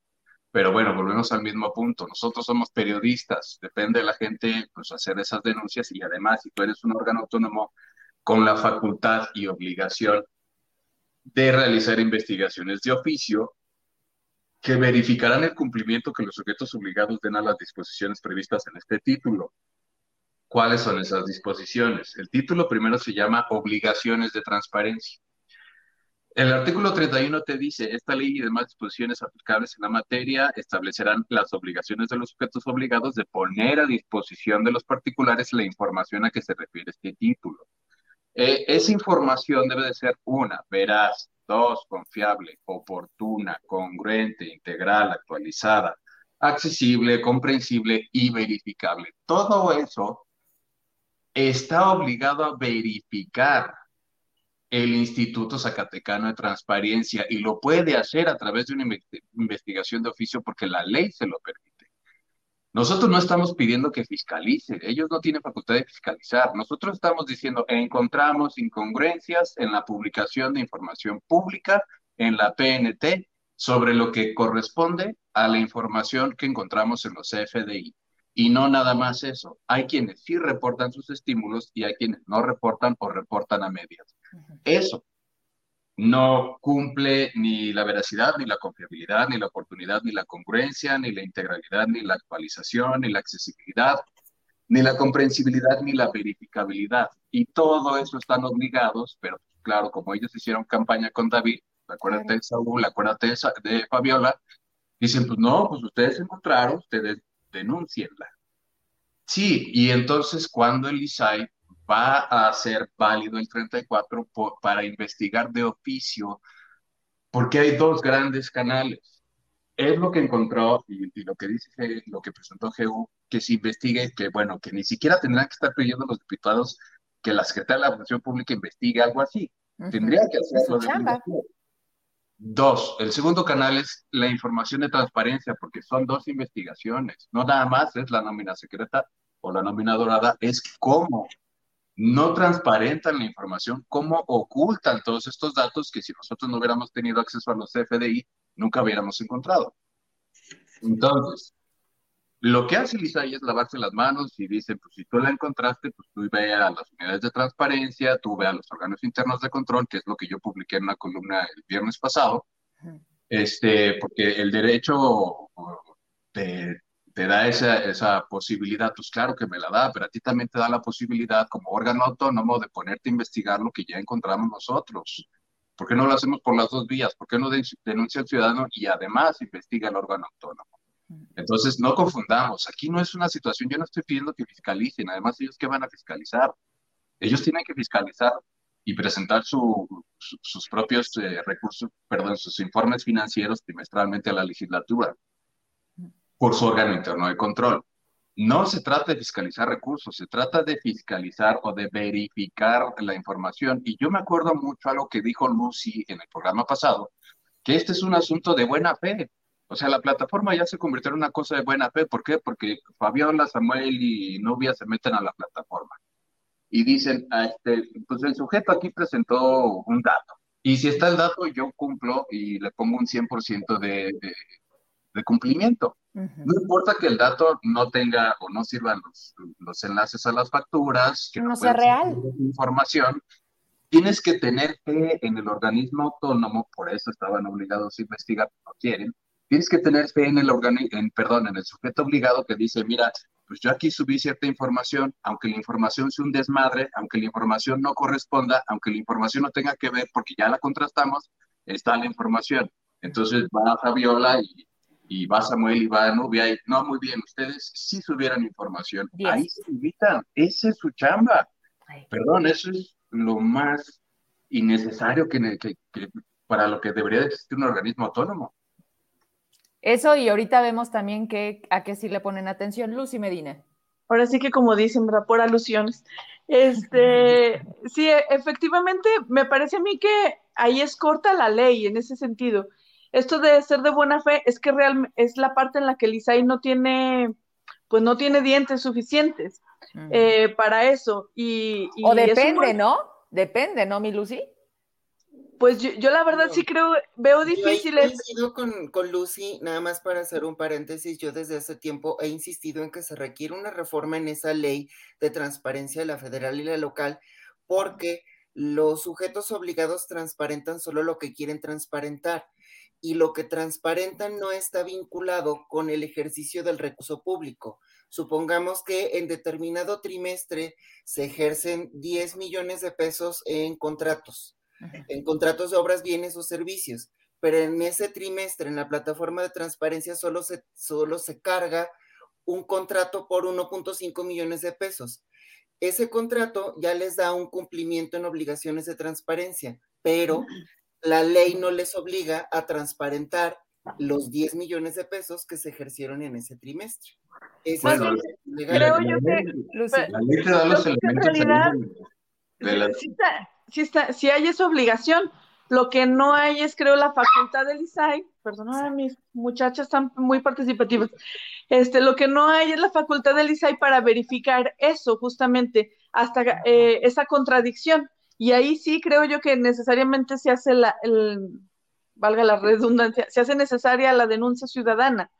pero bueno, volvemos al mismo punto. Nosotros somos periodistas, depende de la gente pues, hacer esas denuncias y además, si tú eres un órgano autónomo con la facultad y obligación de realizar investigaciones de oficio que verificarán el cumplimiento que los sujetos obligados den a las disposiciones previstas en este título. ¿Cuáles son esas disposiciones? El título primero se llama Obligaciones de Transparencia. El artículo 31 te dice, esta ley y demás disposiciones aplicables en la materia establecerán las obligaciones de los sujetos obligados de poner a disposición de los particulares la información a que se refiere este título. Eh, esa información debe de ser una, veraz, dos, confiable, oportuna, congruente, integral, actualizada, accesible, comprensible y verificable. Todo eso está obligado a verificar el Instituto Zacatecano de Transparencia y lo puede hacer a través de una investigación de oficio porque la ley se lo permite. Nosotros no estamos pidiendo que fiscalice, ellos no tienen facultad de fiscalizar. Nosotros estamos diciendo, encontramos incongruencias en la publicación de información pública en la PNT sobre lo que corresponde a la información que encontramos en los CFDI. Y no nada más eso. Hay quienes sí reportan sus estímulos y hay quienes no reportan o reportan a medias. Eso no cumple ni la veracidad, ni la confiabilidad, ni la oportunidad, ni la congruencia, ni la integralidad, ni la actualización, ni la accesibilidad, ni la comprensibilidad, ni la verificabilidad. Y todo eso están obligados, pero claro, como ellos hicieron campaña con David, acuérdate de Saúl, acuérdate de Fabiola, dicen, pues no, pues ustedes encontraron, ustedes denúncienla. Sí, y entonces cuando el ISAI va a ser válido el 34 para investigar de oficio, porque hay dos grandes canales. Es lo que encontró y, lo que dice, lo que presentó GU, que se investigue, que bueno, que ni siquiera tendrán que estar pidiendo los diputados que la Secretaría de la Función Pública investigue algo así. Tendría que hacerlo de Dos, el segundo canal es la información de transparencia, porque son dos investigaciones. No nada más es la nómina secreta o la nómina dorada, es cómo no transparentan la información, cómo ocultan todos estos datos que si nosotros no hubiéramos tenido acceso a los CFDI, nunca hubiéramos encontrado. Entonces, lo que hace Lisa es lavarse las manos y dice, pues si tú la encontraste, pues tú ve a las unidades de transparencia, tú ve a los órganos internos de control, que es lo que yo publiqué en una columna el viernes pasado, este, porque el derecho te, te da esa, esa posibilidad, pues claro que me la da, pero a ti también te da la posibilidad como órgano autónomo de ponerte a investigar lo que ya encontramos nosotros. ¿Por qué no lo hacemos por las dos vías? ¿Por qué no denuncia al ciudadano y además investiga el órgano autónomo? Entonces, no confundamos. Aquí no es una situación, yo no estoy pidiendo que fiscalicen. Además, ellos qué van a fiscalizar. Ellos tienen que fiscalizar y presentar sus propios eh, recursos, perdón, sus informes financieros trimestralmente a la legislatura por su órgano interno de control. No se trata de fiscalizar recursos, se trata de fiscalizar o de verificar la información. Y yo me acuerdo mucho a lo que dijo Lucy en el programa pasado, que este es un asunto de buena fe. O sea, la plataforma ya se convirtió en una cosa de buena fe. ¿Por qué? Porque Fabiola, Samuel y Nubia se meten a la plataforma. y dicen, ah, este, pues el sujeto aquí presentó un dato. Y si está el dato, yo cumplo y le pongo un 100% de, de, cumplimiento. No importa que el dato no tenga o no sirvan los, los enlaces a las facturas, que no, sea real. Información, tienes que tener fe en el organismo autónomo, por eso estaban obligados a investigar, no quieren, tienes que tener fe en el en, perdón, en el sujeto obligado que dice, mira, pues yo aquí subí cierta información, aunque la información sea un desmadre, aunque la información no corresponda, aunque la información no tenga que ver, porque ya la contrastamos, está la información. Entonces va Fabiola y, y va Samuel y va Nubia y, no, muy bien, ustedes sí subieron información. Ahí se invitan, esa es su chamba. Perdón, eso es lo más innecesario que, que, que, para lo que debería existir un organismo autónomo. Eso y ahorita vemos también que a qué sí le ponen atención Lucy Medina. Ahora sí que como dicen, ¿verdad? Por alusiones. Este, sí, efectivamente, me parece a mí que ahí es corta la ley en ese sentido. Esto de ser de buena fe es que real, es la parte en la que el ISAI no tiene, pues no tiene dientes suficientes eh, para eso. Y, o depende, ¿no? Depende, ¿no, mi Lucy? Pues yo, la verdad sí creo, veo difícil. Yo he con, con Lucy, nada más para hacer un paréntesis, yo desde hace tiempo he insistido en que se requiere una reforma en esa ley de transparencia de la federal y la local, porque los sujetos obligados transparentan solo lo que quieren transparentar y lo que transparentan no está vinculado con el ejercicio del recurso público. Supongamos que en determinado trimestre se ejercen 10 millones de pesos en contratos en contratos de obras, bienes o servicios, pero en ese trimestre en la plataforma de transparencia solo se, solo se carga un contrato por 1.5 millones de pesos. Ese contrato ya les da un cumplimiento en obligaciones de transparencia, pero la ley no les obliga a transparentar los 10 millones de pesos que se ejercieron en ese trimestre. creo yo que la ley te da los elementos de la sí, está, sí hay esa obligación. Lo que no hay es, creo, la facultad del ISAI, perdón, mis muchachas están muy participativas, este, lo que no hay es la facultad del ISAI para verificar eso, justamente, hasta eh, esa contradicción. Y ahí sí creo yo que necesariamente se hace la, el, valga la redundancia, se hace necesaria la denuncia ciudadana.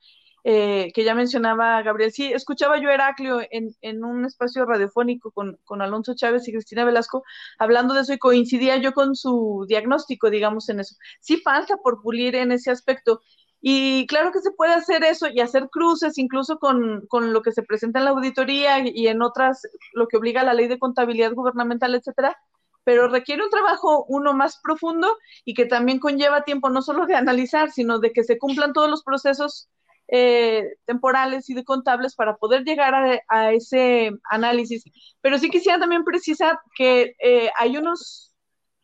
Eh, que ya mencionaba Gabriel. Sí, escuchaba yo Heraclio en, en un espacio radiofónico con, con, Alonso Chávez y Cristina Velasco hablando de eso y coincidía yo con su diagnóstico, digamos, en eso. Sí falta por pulir en ese aspecto. Y claro que se puede hacer eso y hacer cruces incluso con, con lo que se presenta en la auditoría y en otras, lo que obliga la ley de contabilidad gubernamental, etcétera, pero requiere un trabajo uno más profundo y que también conlleva tiempo no solo de analizar, sino de que se cumplan todos los procesos eh, temporales y de contables para poder llegar a, ese análisis. Pero sí quisiera también precisar que eh, hay unos,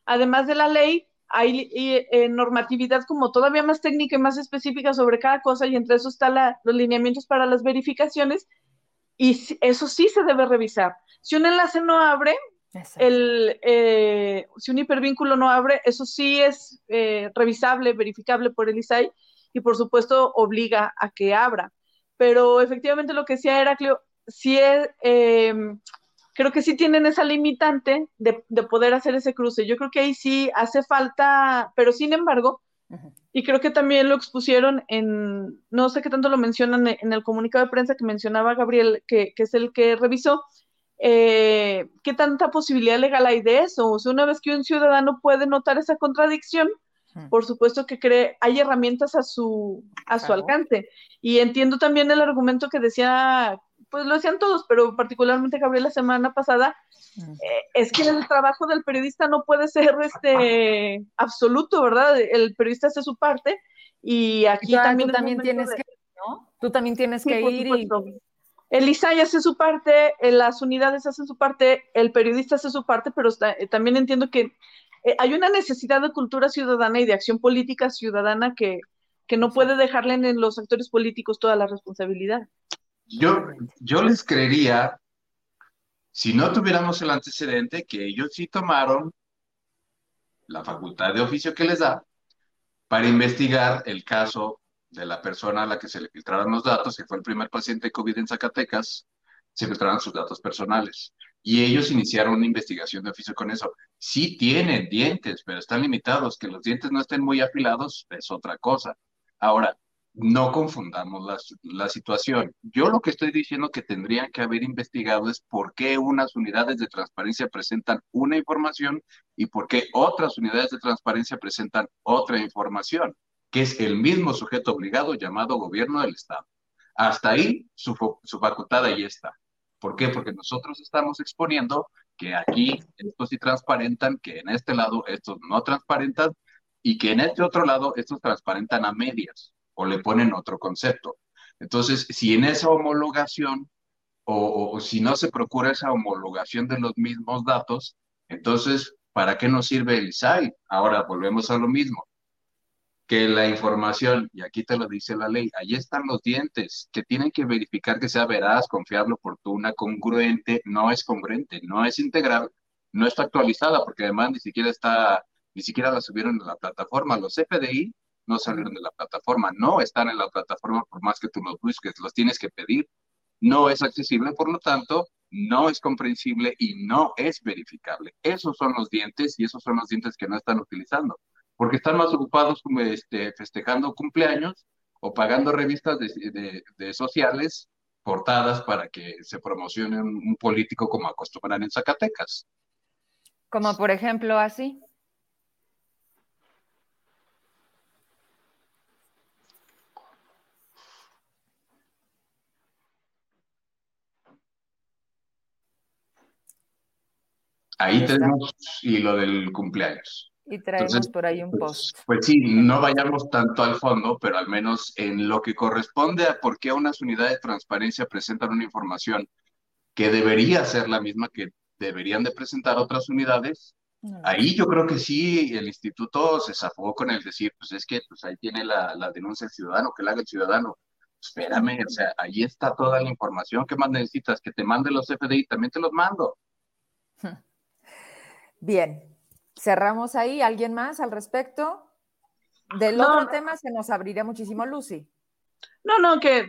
además de la ley, hay eh, normatividad como todavía más técnica y más específica sobre cada cosa y entre eso están los lineamientos para las verificaciones y eso sí se debe revisar. Si un enlace no abre, el, si un hipervínculo no abre, eso sí es revisable, verificable por el ISAI y por supuesto obliga a que abra. Pero efectivamente lo que decía Heraclio, sí es, em, creo que sí tienen esa limitante de, poder hacer ese cruce. Yo creo que ahí sí hace falta, pero sin embargo, y creo que también lo expusieron en, no sé qué tanto lo mencionan en el comunicado de prensa que mencionaba Gabriel, que, es el que revisó, eh, qué tanta posibilidad legal hay de eso. O sea, una vez que un ciudadano puede notar esa contradicción, por supuesto que cree, hay herramientas a su, a su alcance. Y entiendo también el argumento que decía, pues lo decían todos, pero particularmente Gabriel la semana pasada, eh, es que el trabajo del periodista no puede ser este absoluto, ¿verdad? El periodista hace su parte y aquí también, tú también tienes que, ¿no? Tú también tienes que ir y... El ISAI hace su parte, eh, las unidades hacen su parte, el periodista hace su parte, pero eh, también entiendo que eh, hay una necesidad de cultura ciudadana y de acción política ciudadana que, no puede dejarle en los actores políticos toda la responsabilidad. Yo, yo les creería, si no tuviéramos el antecedente, que ellos sí tomaron la facultad de oficio que les da para investigar el caso de la persona a la que se le filtraron los datos, que fue el primer paciente de COVID en Zacatecas, se filtraron sus datos personales. y ellos iniciaron una investigación de oficio con eso. Sí tienen dientes, pero están limitados. Que los dientes no estén muy afilados es otra cosa. Ahora, no confundamos la, la, situación. Yo lo que estoy diciendo que tendrían que haber investigado es por qué unas unidades de transparencia presentan una información y por qué otras unidades de transparencia presentan otra información, que es el mismo sujeto obligado llamado gobierno del Estado. Hasta ahí su, su facultad ahí está. ¿Por qué? Porque nosotros estamos exponiendo que aquí estos sí transparentan, que en este lado estos no transparentan y que en este otro lado estos transparentan a medias o le ponen otro concepto. Entonces, si en esa homologación o, si no se procura esa homologación de los mismos datos, entonces, ¿para qué nos sirve el ISAI? Ahora volvemos a lo mismo. Que la información, y aquí te lo dice la ley, ahí están los dientes, que tienen que verificar que sea veraz, confiable, oportuna, congruente, no es congruente, no es integral, no está actualizada, porque además ni siquiera está, ni siquiera la subieron en la plataforma. Los FDI no salieron de la plataforma, no están en la plataforma por más que tú los busques, los tienes que pedir. No es accesible, por lo tanto, no es comprensible y no es verificable. Esos son los dientes y esos son los dientes que no están utilizando, porque están más ocupados este, festejando cumpleaños o pagando revistas de, de, sociales portadas para que se promocione un, un político como acostumbran en Zacatecas. Como por ejemplo así. Ahí, tenemos y lo del cumpleaños. Y traemos por ahí un pues, post. Pues sí, no vayamos tanto al fondo, pero al menos en lo que corresponde a por qué unas unidades de transparencia presentan una información que debería ser la misma que deberían de presentar otras unidades, ahí yo creo que sí, el instituto se zafó con el decir, pues es que pues ahí tiene la, la denuncia del ciudadano, que la haga el ciudadano. Espérame, o sea, ahí está toda la información. ¿Qué más necesitas? Que te mande los FDI, también te los mando. Bien, cerramos ahí. ¿Alguien más al respecto? Del otro tema se nos abriría muchísimo, Lucy. No, no, que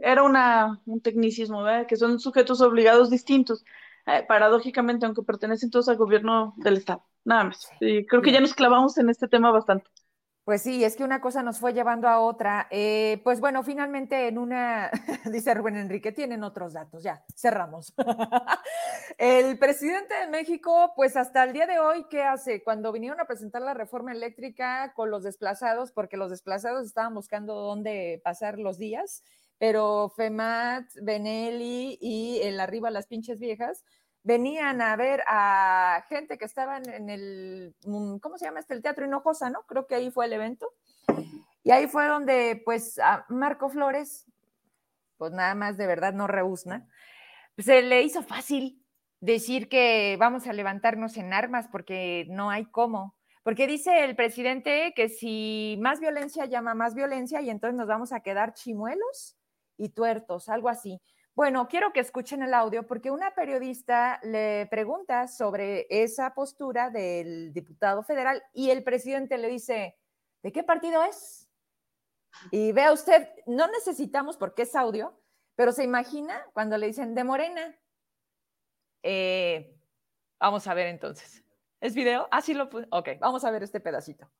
era una, un tecnicismo, ¿verdad? que son sujetos obligados distintos, eh, paradójicamente, aunque pertenecen todos al gobierno del Estado. Nada más. creo que ya nos clavamos en este tema bastante. Pues sí, es que una cosa nos fue llevando a otra. Eh, pues bueno, finalmente en una, dice Rubén Enrique, tienen otros datos, ya, cerramos. el presidente de México, pues hasta el día de hoy, ¿qué hace? Cuando vinieron a presentar la reforma eléctrica con los desplazados, porque los desplazados estaban buscando dónde pasar los días, pero FEMAT, Benelli y el arriba las pinches viejas, venían a ver a gente que estaban en el, mm, ¿cómo se llama este? El Teatro Hinojosa, ¿no? Creo que ahí fue el evento. Y ahí fue donde, pues, a Marco Flores, pues nada más de verdad no pues, se le hizo fácil decir que vamos a levantarnos en armas porque no hay cómo. Porque dice el presidente que si más violencia llama más violencia y entonces nos vamos a quedar chimuelos y tuertos, algo así. Bueno, quiero que escuchen el audio porque una periodista le pregunta sobre esa postura del diputado federal y el presidente le dice, ¿de qué partido es? Y vea usted, no necesitamos porque es audio, pero se imagina cuando le dicen de Morena. Eh, vamos a ver entonces. ¿Es video? Ah, sí lo pude. Ok, vamos a ver este pedacito.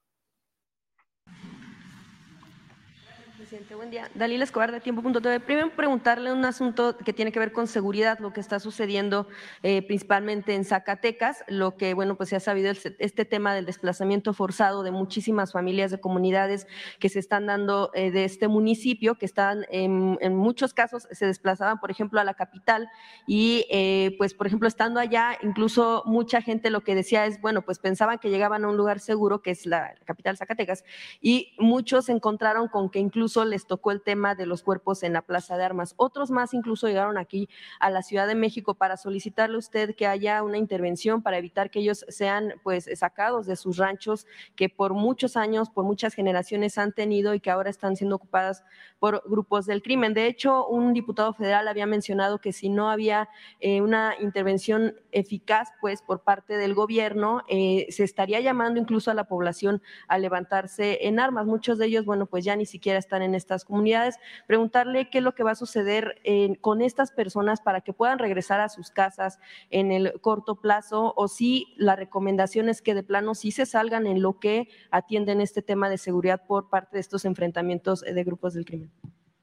Buen día. Dalila Escobar de Tiempo.tv. Primero preguntarle un asunto que tiene que ver con seguridad, lo que está sucediendo eh, principalmente en Zacatecas, lo que, bueno, pues se ha sabido este tema del desplazamiento forzado de muchísimas familias de comunidades que se están dando eh, de este municipio, que están en, muchos casos se desplazaban, por ejemplo, a la capital y, eh, pues, por ejemplo, estando allá, incluso mucha gente lo que decía es, bueno, pues pensaban que llegaban a un lugar seguro, que es la capital Zacatecas, y muchos se encontraron con que incluso les tocó el tema de los cuerpos en la Plaza de Armas. Otros más incluso llegaron aquí a la Ciudad de México para solicitarle a usted que haya una intervención para evitar que ellos sean pues sacados de sus ranchos que por muchos años, por muchas generaciones han tenido y que ahora están siendo ocupadas por grupos del crimen. De hecho, un diputado federal había mencionado que si no había eh, una intervención eficaz pues por parte del gobierno, eh, se estaría llamando incluso a la población a levantarse en armas. Muchos de ellos, bueno, pues ya ni siquiera están en en estas comunidades. Preguntarle qué es lo que va a suceder con estas personas para que puedan regresar a sus casas en el corto plazo o si la recomendación es que de plano sí se salgan en lo que atienden este tema de seguridad por parte de estos enfrentamientos de grupos del crimen.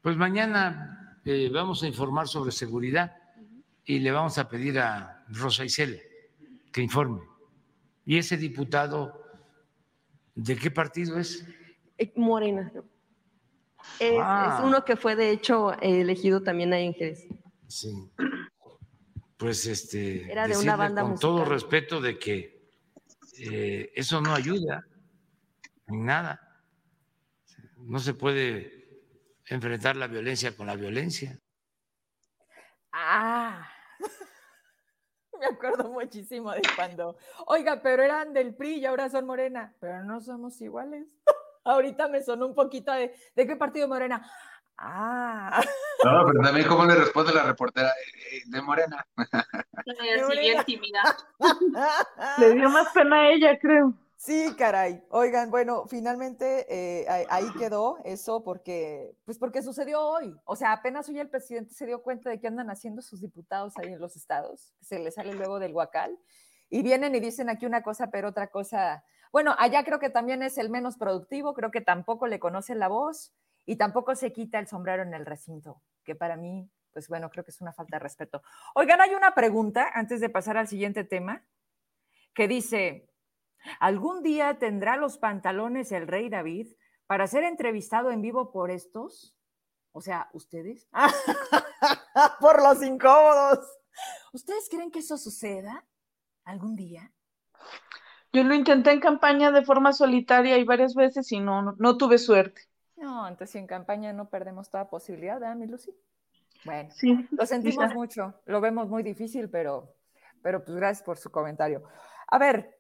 Pues mañana eh, vamos a informar sobre seguridad y le vamos a pedir a Rosa Isela que informe. ¿Y ese diputado de qué partido es? Eh, Morena. Es, ah. uno que fue de hecho elegido también ahí en Jerez. Sí. Pues este. Era de una banda con todo respeto de que eh, eso no ayuda en nada. No se puede enfrentar la violencia con la violencia. Ah, me acuerdo muchísimo de cuando, oiga, pero eran del PRI y ahora son Morena, pero no somos iguales. Ahorita me sonó un poquito de, ¿de qué partido Morena? Ah. No, pero también cómo le responde la reportera eh, eh, de Morena. Le dio más pena a ella, creo. Sí, caray. Oigan, bueno, finalmente eh, ahí quedó eso porque, pues porque sucedió hoy. O sea, apenas hoy el presidente se dio cuenta de que andan haciendo sus diputados ahí en los estados, se les sale luego del huacal, y vienen y dicen aquí una cosa, pero otra cosa. Bueno, allá creo que también es el menos productivo, creo que tampoco le conocen la voz y tampoco se quita el sombrero en el recinto, que para mí, pues bueno, creo que es una falta de respeto. Oigan, hay una pregunta antes de pasar al siguiente tema que dice, ¿Algún día tendrá los pantalones el rey David para ser entrevistado en vivo por estos? O sea, ¿ustedes? por los incómodos. ¿Ustedes creen que eso suceda algún día? Yo lo intenté en campaña de forma solitaria y varias veces y no, no, tuve suerte. No, entonces en campaña no perdemos toda posibilidad, ¿eh, mi Lucy? Bueno, sí, lo sentimos mucho, lo vemos muy difícil, pero, pero pues gracias por su comentario. A ver,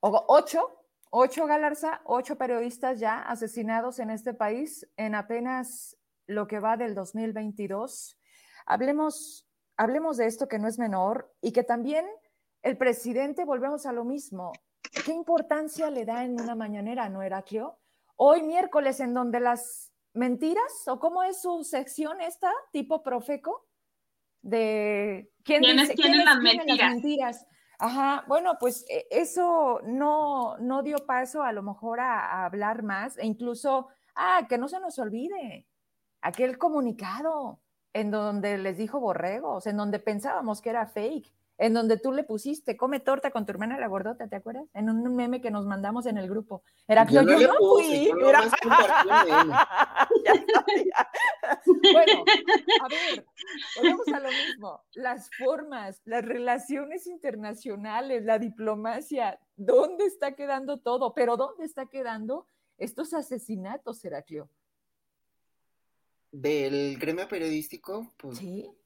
ocho, ocho Galarza, ocho periodistas ya asesinados en este país en apenas lo que va del 2022. Hablemos, hablemos de esto que no es menor y que también el presidente, volvemos a lo mismo, ¿qué importancia le da en una mañanera, no, Heraclio? Hoy miércoles, en donde las mentiras, o cómo es su sección esta, tipo Profeco, de quién, ¿Quiénes tienen las mentiras? Ajá, bueno, pues e, eso no, no dio paso a lo mejor a, hablar más e incluso, ah, que no se nos olvide, aquel comunicado en donde les dijo borregos, en donde pensábamos que era fake, en donde tú le pusiste, come torta con tu hermana la gordota, ¿te acuerdas? En un meme que nos mandamos en el grupo. Era que yo, no, fui. bueno, a ver, volvemos a lo mismo. Las formas, las relaciones internacionales, la diplomacia, ¿dónde está quedando todo? Pero ¿dónde está quedando estos asesinatos, Heraclio? Del gremio periodístico, pues. Sí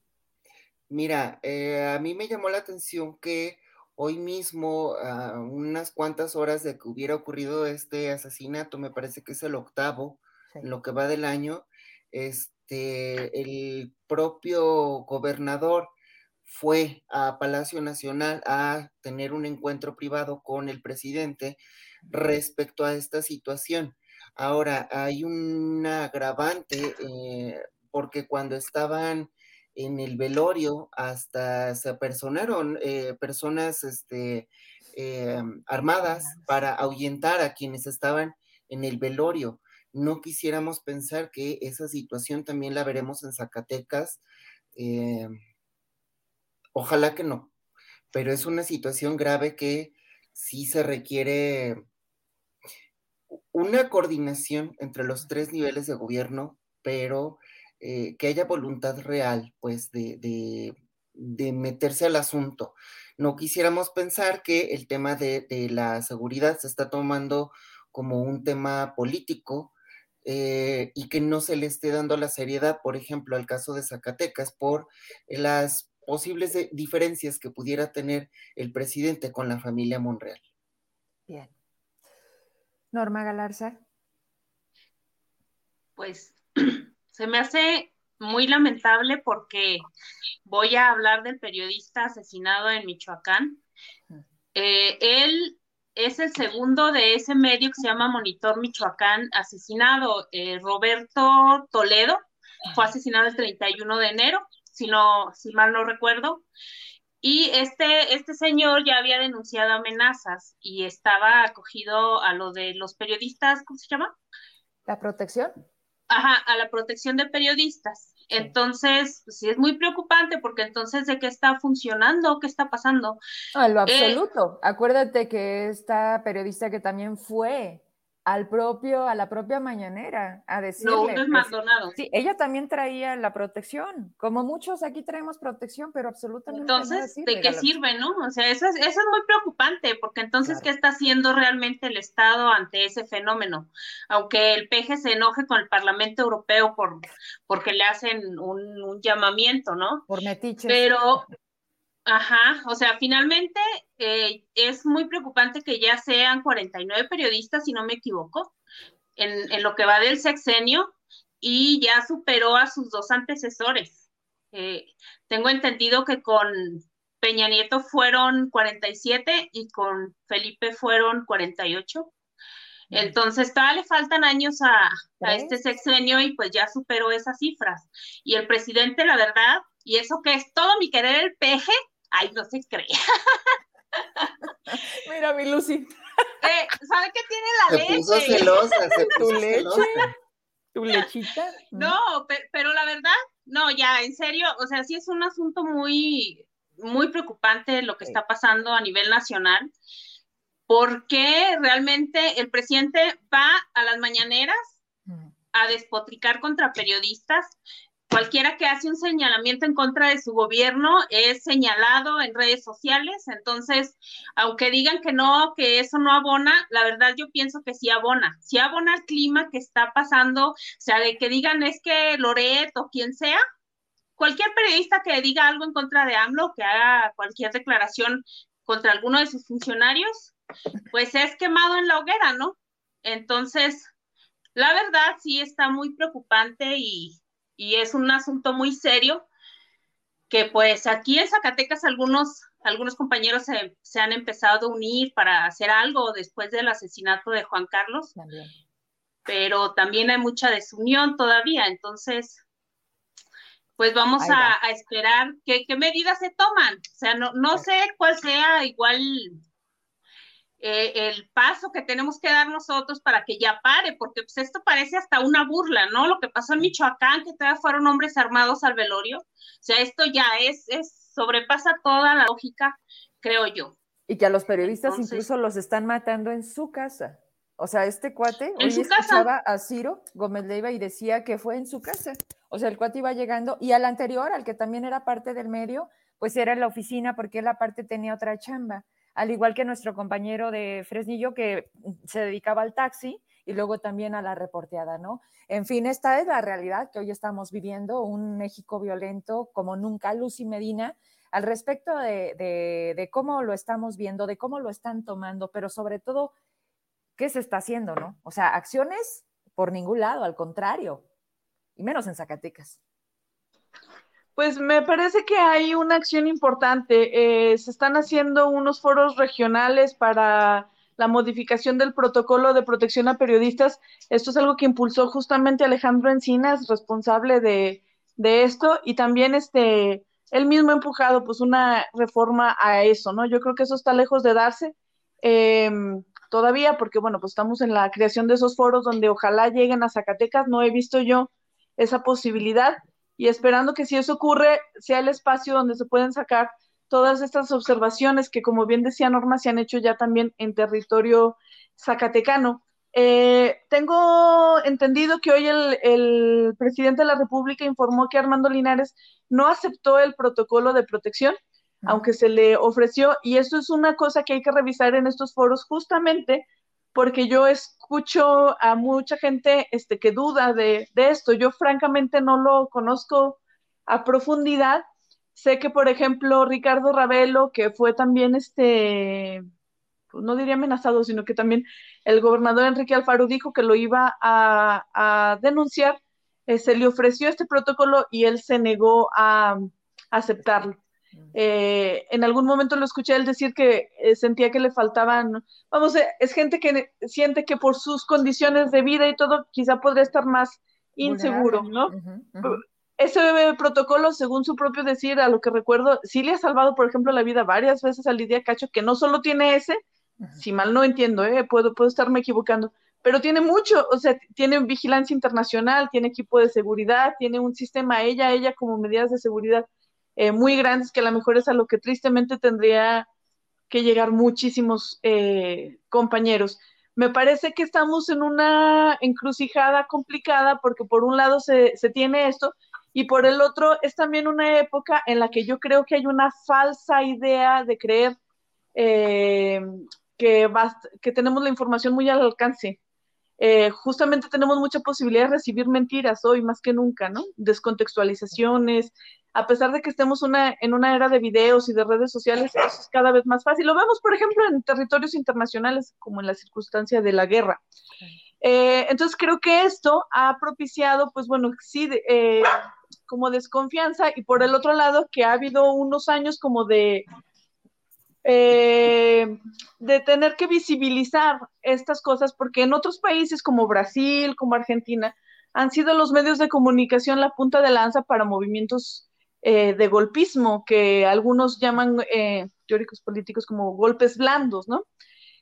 Mira, eh, a mí me llamó la atención que hoy mismo, a unas cuantas horas de que hubiera ocurrido este asesinato, me parece que es el octavo, en lo que va del año, este, el propio gobernador fue a Palacio Nacional a tener un encuentro privado con el presidente respecto a esta situación. Ahora, hay un agravante eh, porque cuando estaban en el velorio hasta se apersonaron eh, personas este, eh, armadas para ahuyentar a quienes estaban en el velorio. No quisiéramos pensar que esa situación también la veremos en Zacatecas. Eh, ojalá que no, pero es una situación grave que sí se requiere una coordinación entre los tres niveles de gobierno, pero eh, que haya voluntad real, pues, de, meterse al asunto. No quisiéramos pensar que el tema de, la seguridad se está tomando como un tema político eh, y que no se le esté dando la seriedad, por ejemplo, al caso de Zacatecas, por las posibles diferencias que pudiera tener el presidente con la familia Monreal. Bien. Norma Galarza. Pues se me hace muy lamentable porque voy a hablar del periodista asesinado en Michoacán. Eh, él es el segundo de ese medio que se llama Monitor Michoacán asesinado. Eh, Roberto Toledo fue asesinado el 31 de enero, si, no, si mal no recuerdo. Y este, este señor ya había denunciado amenazas y estaba acogido a lo de los periodistas, ¿cómo se llama? La protección. Ajá, a la protección de periodistas. Entonces, pues, sí es muy preocupante porque entonces de qué está funcionando, qué está pasando. No, en lo eh, absoluto. Acuérdate que esta periodista que también fue al propio, a la propia mañanera, a decirle. No, es Maldonado. Sí, ella también traía la protección, como muchos aquí traemos protección, pero absolutamente Entonces, ¿de qué sirve, no? O sea, eso es, eso es muy preocupante, porque entonces, ¿qué está haciendo realmente el Estado ante ese fenómeno? Aunque el PG se enoje con el Parlamento Europeo por, porque le hacen un, un llamamiento, ¿no? Por metiches. Pero, Ajá, o sea, finalmente eh, es muy preocupante que ya sean 49 periodistas, si no me equivoco, en, lo que va del sexenio y ya superó a sus dos antecesores. Eh, tengo entendido que con Peña Nieto fueron 47 y con Felipe fueron 48. Entonces, todavía le faltan años a, a, este sexenio y pues ya superó esas cifras. Y el presidente, la verdad, y eso que es todo mi querer el peje, Ay, no se cree. Mira, mi Lucy. Eh, ¿Sabe qué tiene la leche? Puso celosa, se ¿Tu leche? ¿Tu lechita? No, pero, la verdad, no, ya, en serio, o sea, sí es un asunto muy, muy preocupante lo que está pasando a nivel nacional, porque realmente el presidente va a las mañaneras a despotricar contra periodistas, cualquiera que hace un señalamiento en contra de su gobierno es señalado en redes sociales, entonces, aunque digan que no, que eso no abona, la verdad yo pienso que sí abona, sí abona el clima que está pasando, o sea, de que digan es que Loret o quien sea, cualquier periodista que diga algo en contra de AMLO, que haga cualquier declaración contra alguno de sus funcionarios, pues es quemado en la hoguera, ¿no? Entonces, la verdad sí está muy preocupante y, y es un asunto muy serio que pues aquí en Zacatecas algunos, algunos compañeros se, han empezado a unir para hacer algo después del asesinato de Juan Carlos, pero también hay mucha desunión todavía, entonces pues vamos a, esperar qué, qué medidas se toman. O sea, no, no sé cuál sea igual eh, el paso que tenemos que dar nosotros para que ya pare, porque pues esto parece hasta una burla, ¿no? Lo que pasó en Michoacán, que todavía fueron hombres armados al velorio, o sea, esto ya es, es sobrepasa toda la lógica, creo yo. Y que a los periodistas incluso los están matando en su casa. O sea, este cuate, ¿En hoy escuchaba a Ciro Gómez Leiva y decía que fue en su casa. O sea, el cuate iba llegando y al anterior, al que también era parte del medio, pues era en la oficina porque él aparte tenía otra chamba al igual que nuestro compañero de Fresnillo que se dedicaba al taxi y luego también a la reporteada, ¿no? En fin, esta es la realidad que hoy estamos viviendo, un México violento como nunca. Lucy Medina, al respecto de, cómo lo estamos viendo, de cómo lo están tomando, pero sobre todo, ¿qué se está haciendo, no? O sea, acciones por ningún lado, al contrario, y menos en Zacatecas. Pues me parece que hay una acción importante. Eh, se están haciendo unos foros regionales para la modificación del protocolo de protección a periodistas. Esto es algo que impulsó justamente Alejandro Encinas, responsable de, esto, y también este, él mismo ha empujado pues una reforma a eso, ¿no? Yo creo que eso está lejos de darse em, todavía, porque bueno, pues estamos en la creación de esos foros donde ojalá lleguen a Zacatecas. No he visto yo esa posibilidad y esperando que si eso ocurre sea el espacio donde se pueden sacar todas estas observaciones que, como bien decía Norma, se han hecho ya también en territorio zacatecano. Eh, tengo entendido que hoy el, presidente de la República informó que Armando Linares no aceptó el protocolo de protección, aunque se le ofreció, y eso es una cosa que hay que revisar en estos foros justamente porque yo escucho a mucha gente este, que duda de, esto. Yo francamente no lo conozco a profundidad. Sé que, por ejemplo, Ricardo Ravelo, que fue también este, pues no diría amenazado, sino que también el gobernador Enrique Alfaro dijo que lo iba a, denunciar, eh, se le ofreció este protocolo y él se negó a, aceptarlo. Eh, en algún momento lo escuché él decir que eh, sentía que le faltaban, vamos, eh, es gente que siente que por sus condiciones de vida y todo, quizá podría estar más inseguro, ¿no? Ese protocolo, según su propio decir, a lo que recuerdo, sí le ha salvado, por ejemplo, la vida varias veces a Lidia Cacho, que no solo tiene ese, si mal no entiendo, puedo, puedo estarme equivocando, pero tiene mucho, o sea, tiene vigilancia internacional, tiene equipo de seguridad, tiene un sistema, ella, ella como medidas de seguridad eh, muy grandes, que a lo mejor es a lo que tristemente tendría que llegar muchísimos eh, compañeros. Me parece que estamos en una encrucijada complicada porque por un lado se, tiene esto y por el otro es también una época en la que yo creo que hay una falsa idea de creer eh, que, que tenemos la información muy al alcance. justamente tenemos mucha posibilidad de recibir mentiras hoy más que nunca, ¿no? Descontextualizaciones, a pesar de que estemos en una era de videos y de redes sociales, es cada vez más fácil. Lo vemos, por ejemplo, en territorios internacionales, como en la circunstancia de la guerra. Eh, entonces, creo que esto ha propiciado, pues bueno, sí, eh, como desconfianza, y por el otro lado, que ha habido unos años como de, eh, de tener que visibilizar estas cosas, porque en otros países como Brasil, como Argentina, han sido los medios de comunicación la punta de lanza para movimientos eh, de golpismo, que algunos llaman eh, teóricos políticos como golpes blandos, ¿no?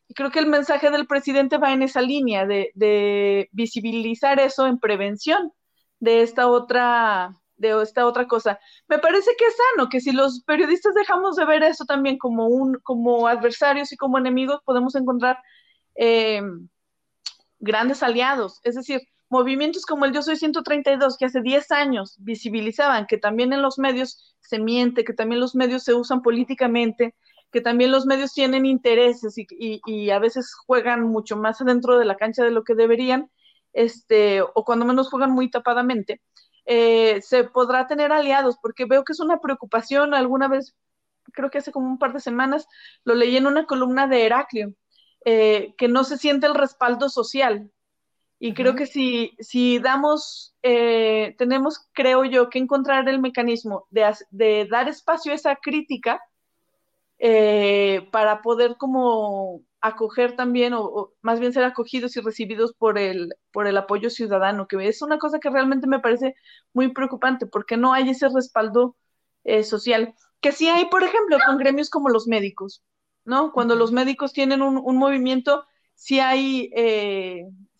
Y creo que el mensaje del presidente va en esa línea de, visibilizar eso en prevención de esta otra de esta otra cosa. Me parece que es sano que si los periodistas dejamos de ver eso también como un como adversarios y como enemigos, podemos encontrar eh, grandes aliados. Es decir, movimientos como el Yo Soy 132, que hace 10 años visibilizaban que también en los medios se miente, que también los medios se usan políticamente, que también los medios tienen intereses y, a veces juegan mucho más adentro de la cancha de lo que deberían, este, o cuando menos juegan muy tapadamente, eh, se podrá tener aliados, porque veo que es una preocupación. Alguna vez, creo que hace como un par de semanas, lo leí en una columna de Heraclio, eh, que no se siente el respaldo social, y creo que si, si damos, eh, tenemos, creo yo, que encontrar el mecanismo de, de dar espacio a esa crítica eh, para poder como acoger también, o, más bien ser acogidos y recibidos por el, por el apoyo ciudadano, que es una cosa que realmente me parece muy preocupante, porque no hay ese respaldo eh, social, que sí hay, por ejemplo, con gremios como los médicos, ¿no? Cuando los médicos tienen un, un movimiento sí hay,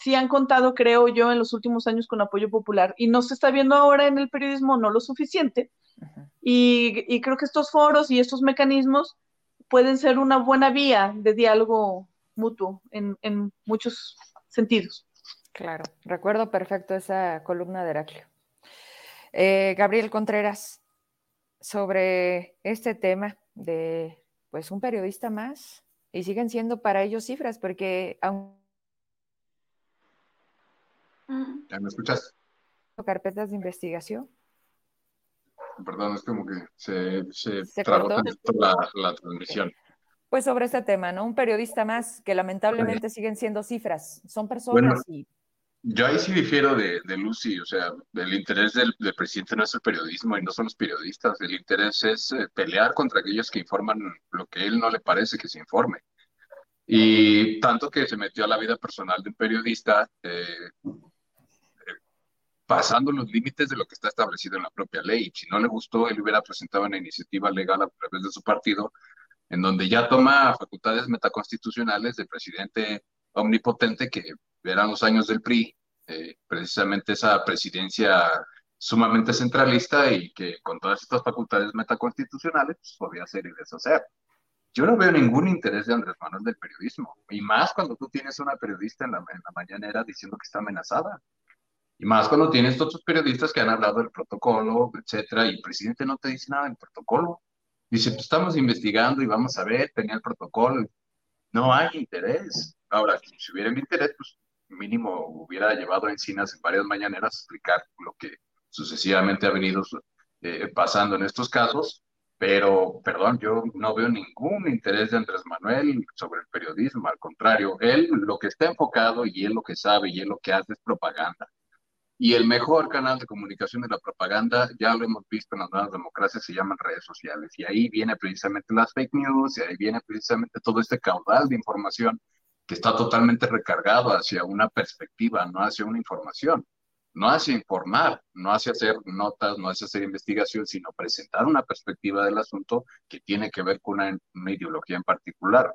sí han contado, creo yo, en los últimos años con apoyo popular y no se está viendo ahora en el periodismo no lo suficiente. y, creo que estos foros y estos mecanismos pueden ser una buena vía de diálogo mutuo en, muchos sentidos. Claro, recuerdo perfecto esa columna de Heraclio. Eh, Gabriel Contreras, sobre este tema de pues un periodista más y siguen siendo para ellos cifras, porque aún... ¿Ya me escuchas? Carpetas de investigación. Perdón, es como que se, se, trabó la, la transmisión. Pues sobre este tema, ¿no? Un periodista más que lamentablemente siguen siendo cifras, son personas y yo ahí sí difiero de, de Lucy, o sea, el interés del, presidente no es el periodismo y no son los periodistas, el interés es eh, pelear contra aquellos que informan lo que a él no le parece que se informe. Y tanto que se metió a la vida personal de un periodista, eh, pasando los límites de lo que está establecido en la propia ley. Si no le gustó, él hubiera presentado una iniciativa legal a través de su partido, en donde ya toma facultades metaconstitucionales del presidente omnipotente que eran los años del PRI, eh, precisamente esa presidencia sumamente centralista y que con todas estas facultades metaconstitucionales pues, podía hacer y deshacer. Yo no veo ningún interés de Andrés Manuel del periodismo, y más cuando tú tienes una periodista en la, en la mañanera diciendo que está amenazada. Y más cuando tienes otros periodistas que han hablado del protocolo, etcétera, y el presidente no te dice nada del protocolo. Dice, pues estamos investigando y vamos a ver, tenía el protocolo. No hay interés. Ahora, si hubiera interés, pues mínimo hubiera llevado a Encinas en varias mañaneras a explicar lo que sucesivamente ha venido eh, pasando en estos casos, pero, perdón, yo no veo ningún interés de Andrés Manuel sobre el periodismo, al contrario, él lo que está enfocado y él lo que sabe y él lo que hace es propaganda. Y el mejor canal de comunicación de la propaganda, ya lo hemos visto en las nuevas democracias, se llaman redes sociales. Y ahí viene precisamente las fake news, y ahí viene precisamente todo este caudal de información que está totalmente recargado hacia una perspectiva, no hacia una información, no hacia informar, no hacia hacer notas, no hacia hacer investigación, sino presentar una perspectiva del asunto que tiene que ver con una, una ideología en particular.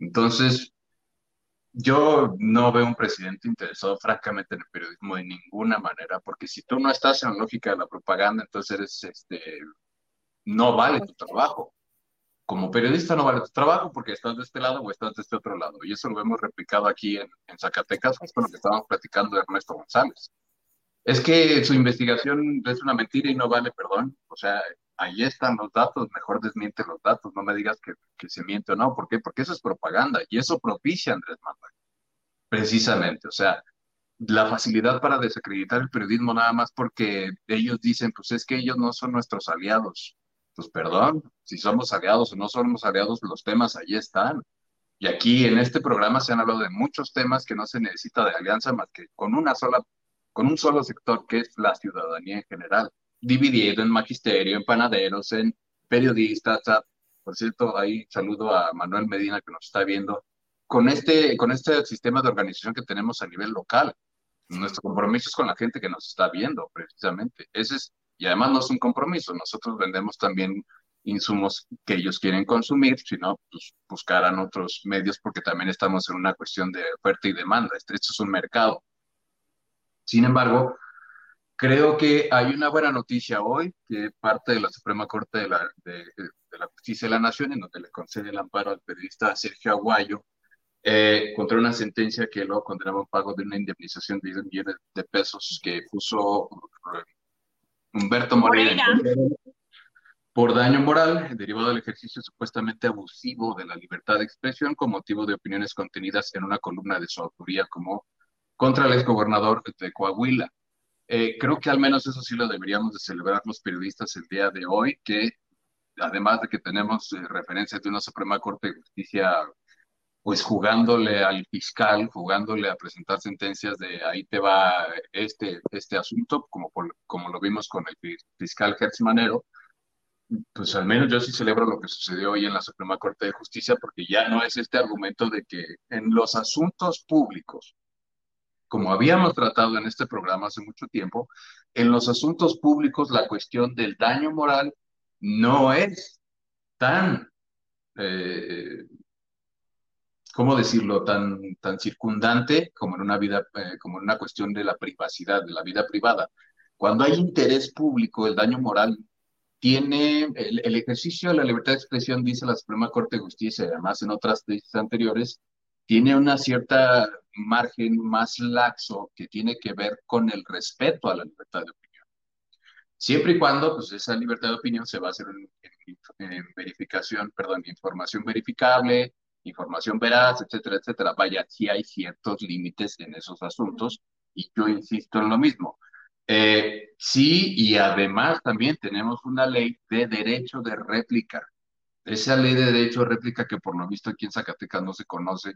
Entonces, yo no veo un presidente interesado francamente en el periodismo de ninguna manera, porque si tú no estás en la lógica de la propaganda, entonces eres, este, no vale tu trabajo. Como periodista no vale tu trabajo porque estás de este lado o estás de este otro lado. Y eso lo hemos replicado aquí en, en Zacatecas, con lo que estábamos platicando de Ernesto González. Es que su investigación es una mentira y no vale perdón. O sea, ahí están los datos, mejor desmiente los datos, no me digas que, se miente o no. ¿Por qué? Porque eso es propaganda y eso propicia Andrés Manuel. Precisamente, o sea, la facilidad para desacreditar el periodismo nada más porque ellos dicen, pues es que ellos no son nuestros aliados. Pues perdón, si somos aliados o no somos aliados, los temas ahí están. Y aquí en este programa se han hablado de muchos temas que no se necesita de alianza más que con una sola, con un solo sector que es la ciudadanía en general dividido en magisterio, en panaderos, en periodistas. Por cierto, ahí saludo a Manuel Medina que nos está viendo. Con este, con este sistema de organización que tenemos a nivel local, nuestro compromiso es con la gente que nos está viendo, precisamente. Ese es, y además no es un compromiso, nosotros vendemos también insumos que ellos quieren consumir, sino pues, buscarán otros medios porque también estamos en una cuestión de oferta y demanda. Esto es un mercado. Sin embargo, Creo que hay una buena noticia hoy, que parte de la Suprema Corte de la, de, la Justicia de la Nación, en donde le concede el amparo al periodista Sergio Aguayo, eh, contra una sentencia que lo condenaba un pago de una indemnización de 10 millones de pesos que puso eh, Humberto Moreira por daño moral derivado del ejercicio supuestamente abusivo de la libertad de expresión con motivo de opiniones contenidas en una columna de su autoría como contra el exgobernador de Coahuila. Eh, creo que al menos eso sí lo deberíamos de celebrar los periodistas el día de hoy, que además de que tenemos eh, referencias de una Suprema Corte de Justicia, pues jugándole al fiscal, jugándole a presentar sentencias de ahí te va este, este asunto, como, como lo vimos con el fiscal Hertz Manero, pues al menos yo sí celebro lo que sucedió hoy en la Suprema Corte de Justicia, porque ya no es este argumento de que en los asuntos públicos, como habíamos tratado en este programa hace mucho tiempo, en los asuntos públicos la cuestión del daño moral no es tan, eh, ¿cómo decirlo?, tan, tan circundante como en una vida, eh, como en una cuestión de la privacidad, de la vida privada. Cuando hay interés público, el daño moral tiene el, el, ejercicio de la libertad de expresión, dice la Suprema Corte de Justicia, y además en otras tesis anteriores, tiene una cierta margen más laxo que tiene que ver con el respeto a la libertad de opinión. Siempre y cuando pues, esa libertad de opinión se va a hacer en, verificación, perdón, información verificable, información veraz, etcétera, etcétera. Vaya, sí hay ciertos límites en esos asuntos y yo insisto en lo mismo. Eh, sí, y además también tenemos una ley de derecho de réplica esa ley de derecho de réplica que por lo visto aquí en Zacatecas no se conoce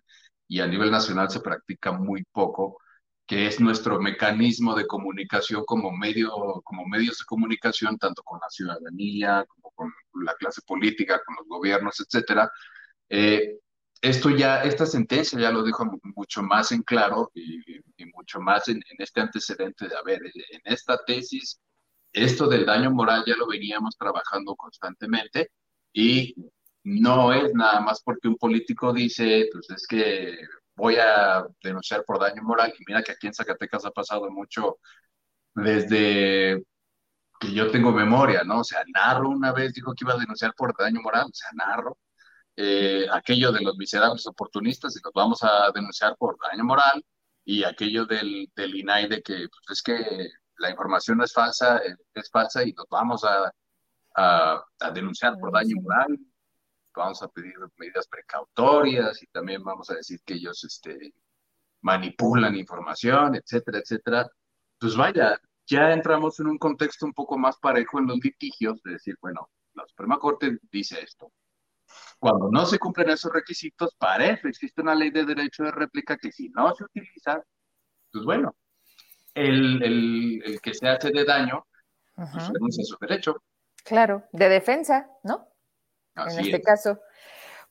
y a nivel nacional se practica muy poco, que es nuestro mecanismo de comunicación como medio, como medios de comunicación, tanto con la ciudadanía, como con la clase política, con los gobiernos, etcétera. Eh, esto ya, esta sentencia ya lo dijo mucho más en claro y, mucho más en, este antecedente de, a ver, en esta tesis, esto del daño moral ya lo veníamos trabajando constantemente y no es nada más porque un político dice, pues es que voy a denunciar por daño moral. Y mira que aquí en Zacatecas ha pasado mucho desde que yo tengo memoria, ¿no? O sea, Narro una vez dijo que iba a denunciar por daño moral, o sea, Narro. Eh, aquello de los miserables oportunistas y los vamos a denunciar por daño moral y aquello del, del INAI de que pues, es que la información no es falsa, es falsa y nos vamos a a, denunciar por daño moral, vamos a pedir medidas precautorias y también vamos a decir que ellos este, manipulan información, etcétera, etcétera. Pues vaya, ya entramos en un contexto un poco más parejo en los litigios, de decir, bueno, la Suprema Corte dice esto. Cuando no se cumplen esos requisitos, para eso existe una ley de derecho de réplica que si no se utiliza, pues bueno, el, el, que se hace de daño pues, renuncia a su derecho. Claro, de defensa, ¿no? en este caso.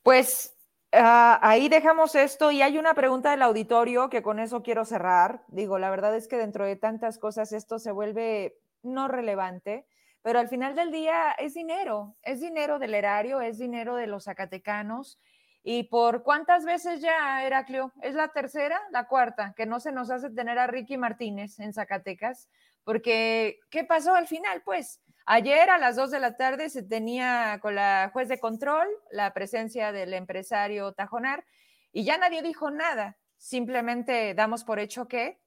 Pues ah, ahí dejamos esto y hay una pregunta del auditorio que con eso quiero cerrar. Digo, la verdad es que dentro de tantas cosas esto se vuelve no relevante, pero al final del día es dinero, es dinero del erario, es dinero de los zacatecanos ¿Y por cuántas veces ya, Heraclio? ¿Es la tercera, la cuarta, que no se nos hace tener a Ricky Martínez en Zacatecas? Porque, ¿qué pasó al final? Pues ayer a las dos de la tarde se tenía con la juez de control la presencia del empresario Tajonar y ya nadie dijo nada. Simplemente damos por hecho que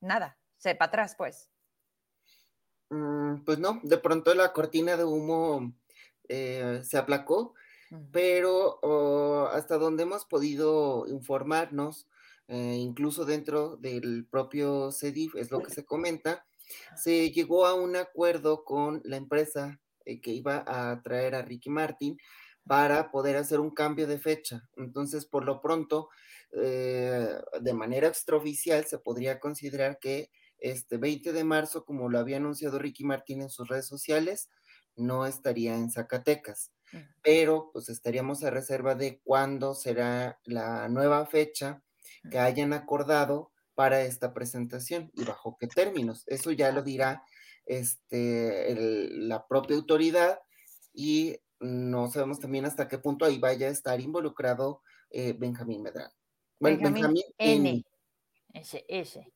nada, sepa atrás, pues. Mm, pues no, de pronto la cortina de humo eh, se aplacó pero oh, hasta donde hemos podido informarnos, eh, incluso dentro del propio CEDIF, es lo que se comenta, se llegó a un acuerdo con la empresa eh, que iba a traer a Ricky Martin para poder hacer un cambio de fecha. Entonces, por lo pronto, eh, de manera extraoficial, se podría considerar que este 20 de marzo, como lo había anunciado Ricky Martin en sus redes sociales, no estaría en Zacatecas. Pero pues estaríamos a reserva de cuándo será la nueva fecha que hayan acordado para esta presentación y bajo qué términos. Eso ya lo dirá este, la propia autoridad y no sabemos también hasta qué punto ahí vaya a estar involucrado eh, Benjamín Medrano. Benjamín, N. Ese, ese.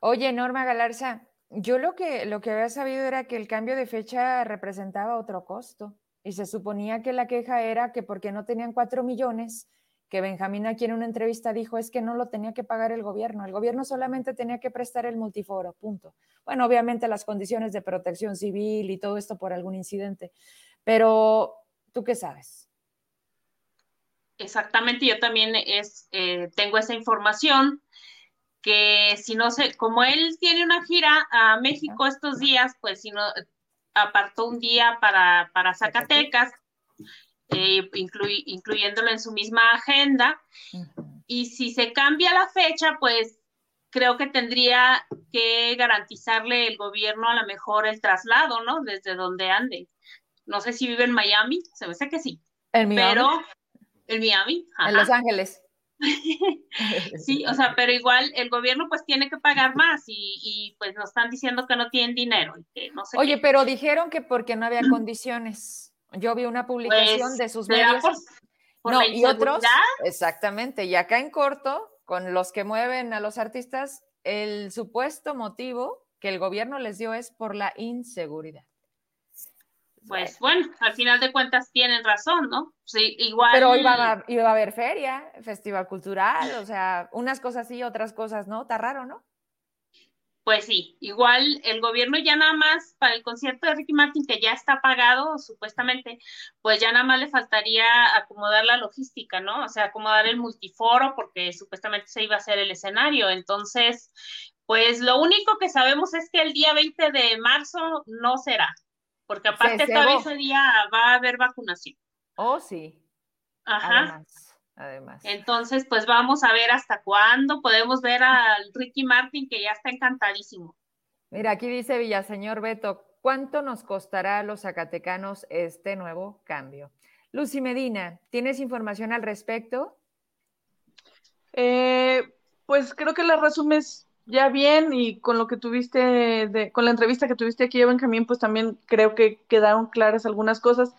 Oye, Norma Galarza, yo lo que, lo que había sabido era que el cambio de fecha representaba otro costo. Y se suponía que la queja era que porque no tenían cuatro millones, que Benjamín aquí en una entrevista dijo es que no lo tenía que pagar el gobierno, el gobierno solamente tenía que prestar el multiforo, punto. Bueno, obviamente las condiciones de protección civil y todo esto por algún incidente, pero ¿tú qué sabes? Exactamente, yo también es, eh, tengo esa información que si no sé, como él tiene una gira a México estos días, pues si no, apartó un día para, para Zacatecas, eh, incluyéndolo en su misma agenda. Y si se cambia la fecha, pues creo que tendría que garantizarle el gobierno a lo mejor el traslado, ¿no? Desde donde ande. No sé si vive en Miami, se me sé que sí. En Miami. Pero en Miami. En Los Ángeles. sí, o sea, pero igual el gobierno pues tiene que pagar más y, pues nos están diciendo que no tienen dinero. no sé Oye, pero dijeron que porque no había condiciones. Yo vi una publicación pues, de sus medios. no, y otros. Exactamente. Y acá en corto, con los que mueven a los artistas, el supuesto motivo que el gobierno les dio es por la inseguridad pues bueno, al final de cuentas tienen razón, ¿no? Sí, igual. Pero iba a, iba a haber feria, festival cultural, o sea, unas cosas sí, otras cosas no, está raro, ¿no? Pues sí, igual el gobierno ya nada más para el concierto de Ricky Martin, que ya está pagado supuestamente, pues ya nada más le faltaría acomodar la logística, ¿no? O sea, acomodar el multiforo, porque supuestamente se iba a hacer el escenario. Entonces, pues lo único que sabemos es que el día 20 de marzo no será, porque aparte todavía ese día va a haber vacunación. Oh, sí. Ajá. Además, Entonces, pues vamos a ver hasta cuándo podemos ver al Ricky Martin, que ya está encantadísimo. Mira, aquí dice Villaseñor Beto, ¿cuánto nos costará a los zacatecanos este nuevo cambio? Lucy Medina, ¿tienes información al respecto? Eh, pues creo que la resumes ya bien y con lo que tuviste, de, con la entrevista que tuviste aquí, Benjamín, pues también creo que quedaron claras algunas cosas.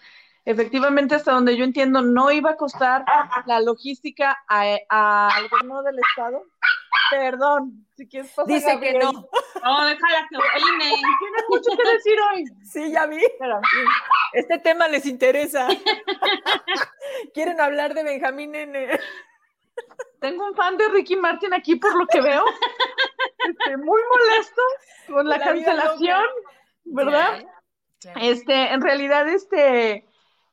Efectivamente, hasta donde yo entiendo, no iba a costar la logística al gobierno del Estado. Perdón, si quieres pasar. Dice que no. No, déjala que opine. Tienes mucho que decir hoy. Sí, ya vi. Este tema les interesa. ¿Quieren hablar de Benjamín en... Tengo un fan de Ricky Martin aquí por lo que veo. Este, muy molesto con la, cancelación, ¿verdad? Este, en realidad, este,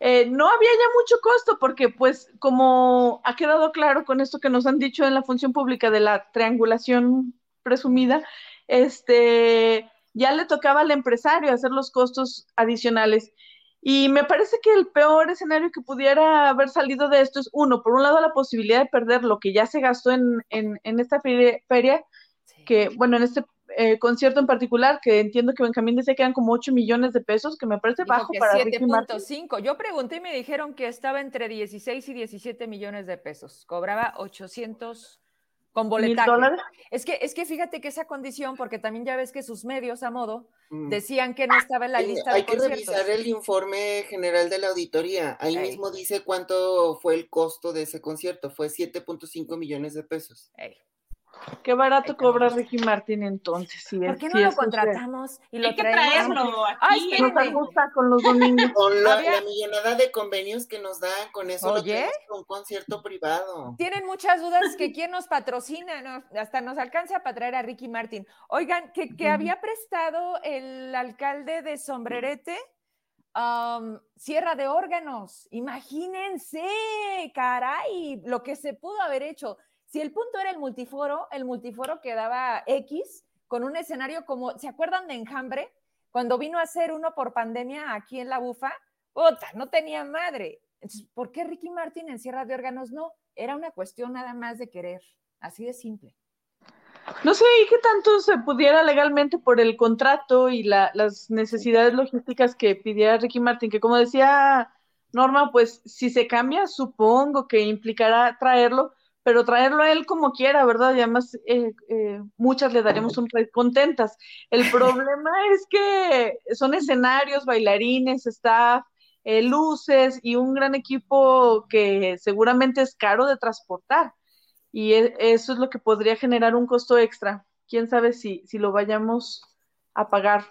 eh, no había ya mucho costo porque, pues, como ha quedado claro con esto que nos han dicho en la función pública de la triangulación presumida, este, ya le tocaba al empresario hacer los costos adicionales. Y me parece que el peor escenario que pudiera haber salido de esto es, uno, por un lado, la posibilidad de perder lo que ya se gastó en, en, esta feria, que, bueno, en este eh, concierto en particular, que entiendo que Benjamín dice que eran como 8 millones de pesos, que me parece bajo para 7.5. Yo pregunté y me dijeron que estaba entre 16 y 17 millones de pesos. Cobraba 800 con boletaje. Es que, es que fíjate que esa condición, porque también ya ves que sus medios a modo mm. decían que no estaba en la lista Hay que revisar el informe general de la auditoría. Ahí mismo dice cuánto fue el costo de ese concierto. Fue 7.5 millones de pesos. Qué barato cobra Ricky Martin entonces. ¿Por qué no lo contratamos y lo Hay que traerlo aquí? nos gusta con los domingos. Con la, millonada de convenios que nos dan, con eso Oye, un concierto privado. Tienen muchas dudas que quién nos patrocina, hasta nos alcanza para traer a Ricky Martin. Oigan, que, que había prestado el alcalde de Sombrerete um, Sierra de órganos. Imagínense, caray, lo que se pudo haber hecho. Si el punto era el multiforo, el multiforo quedaba X con un escenario como, ¿se acuerdan de Enjambre? Cuando vino a hacer uno por pandemia aquí en la bufa, puta, no tenía madre. Entonces, ¿por qué Ricky Martin en Sierra de Órganos no? Era una cuestión nada más de querer, así de simple. No sé, ¿y qué tanto se pudiera legalmente por el contrato y las necesidades logísticas que pidiera Ricky Martin? Que como decía Norma, pues si se cambia, supongo que implicará traerlo, pero traerlo a él como quiera, ¿verdad? Y además eh, eh, muchas le daremos un contentas. El problema es que son escenarios, bailarines, staff, eh, luces y un gran equipo que seguramente es caro de transportar. Y e, eso es lo que podría generar un costo extra. Quién sabe si, si lo vayamos a pagar.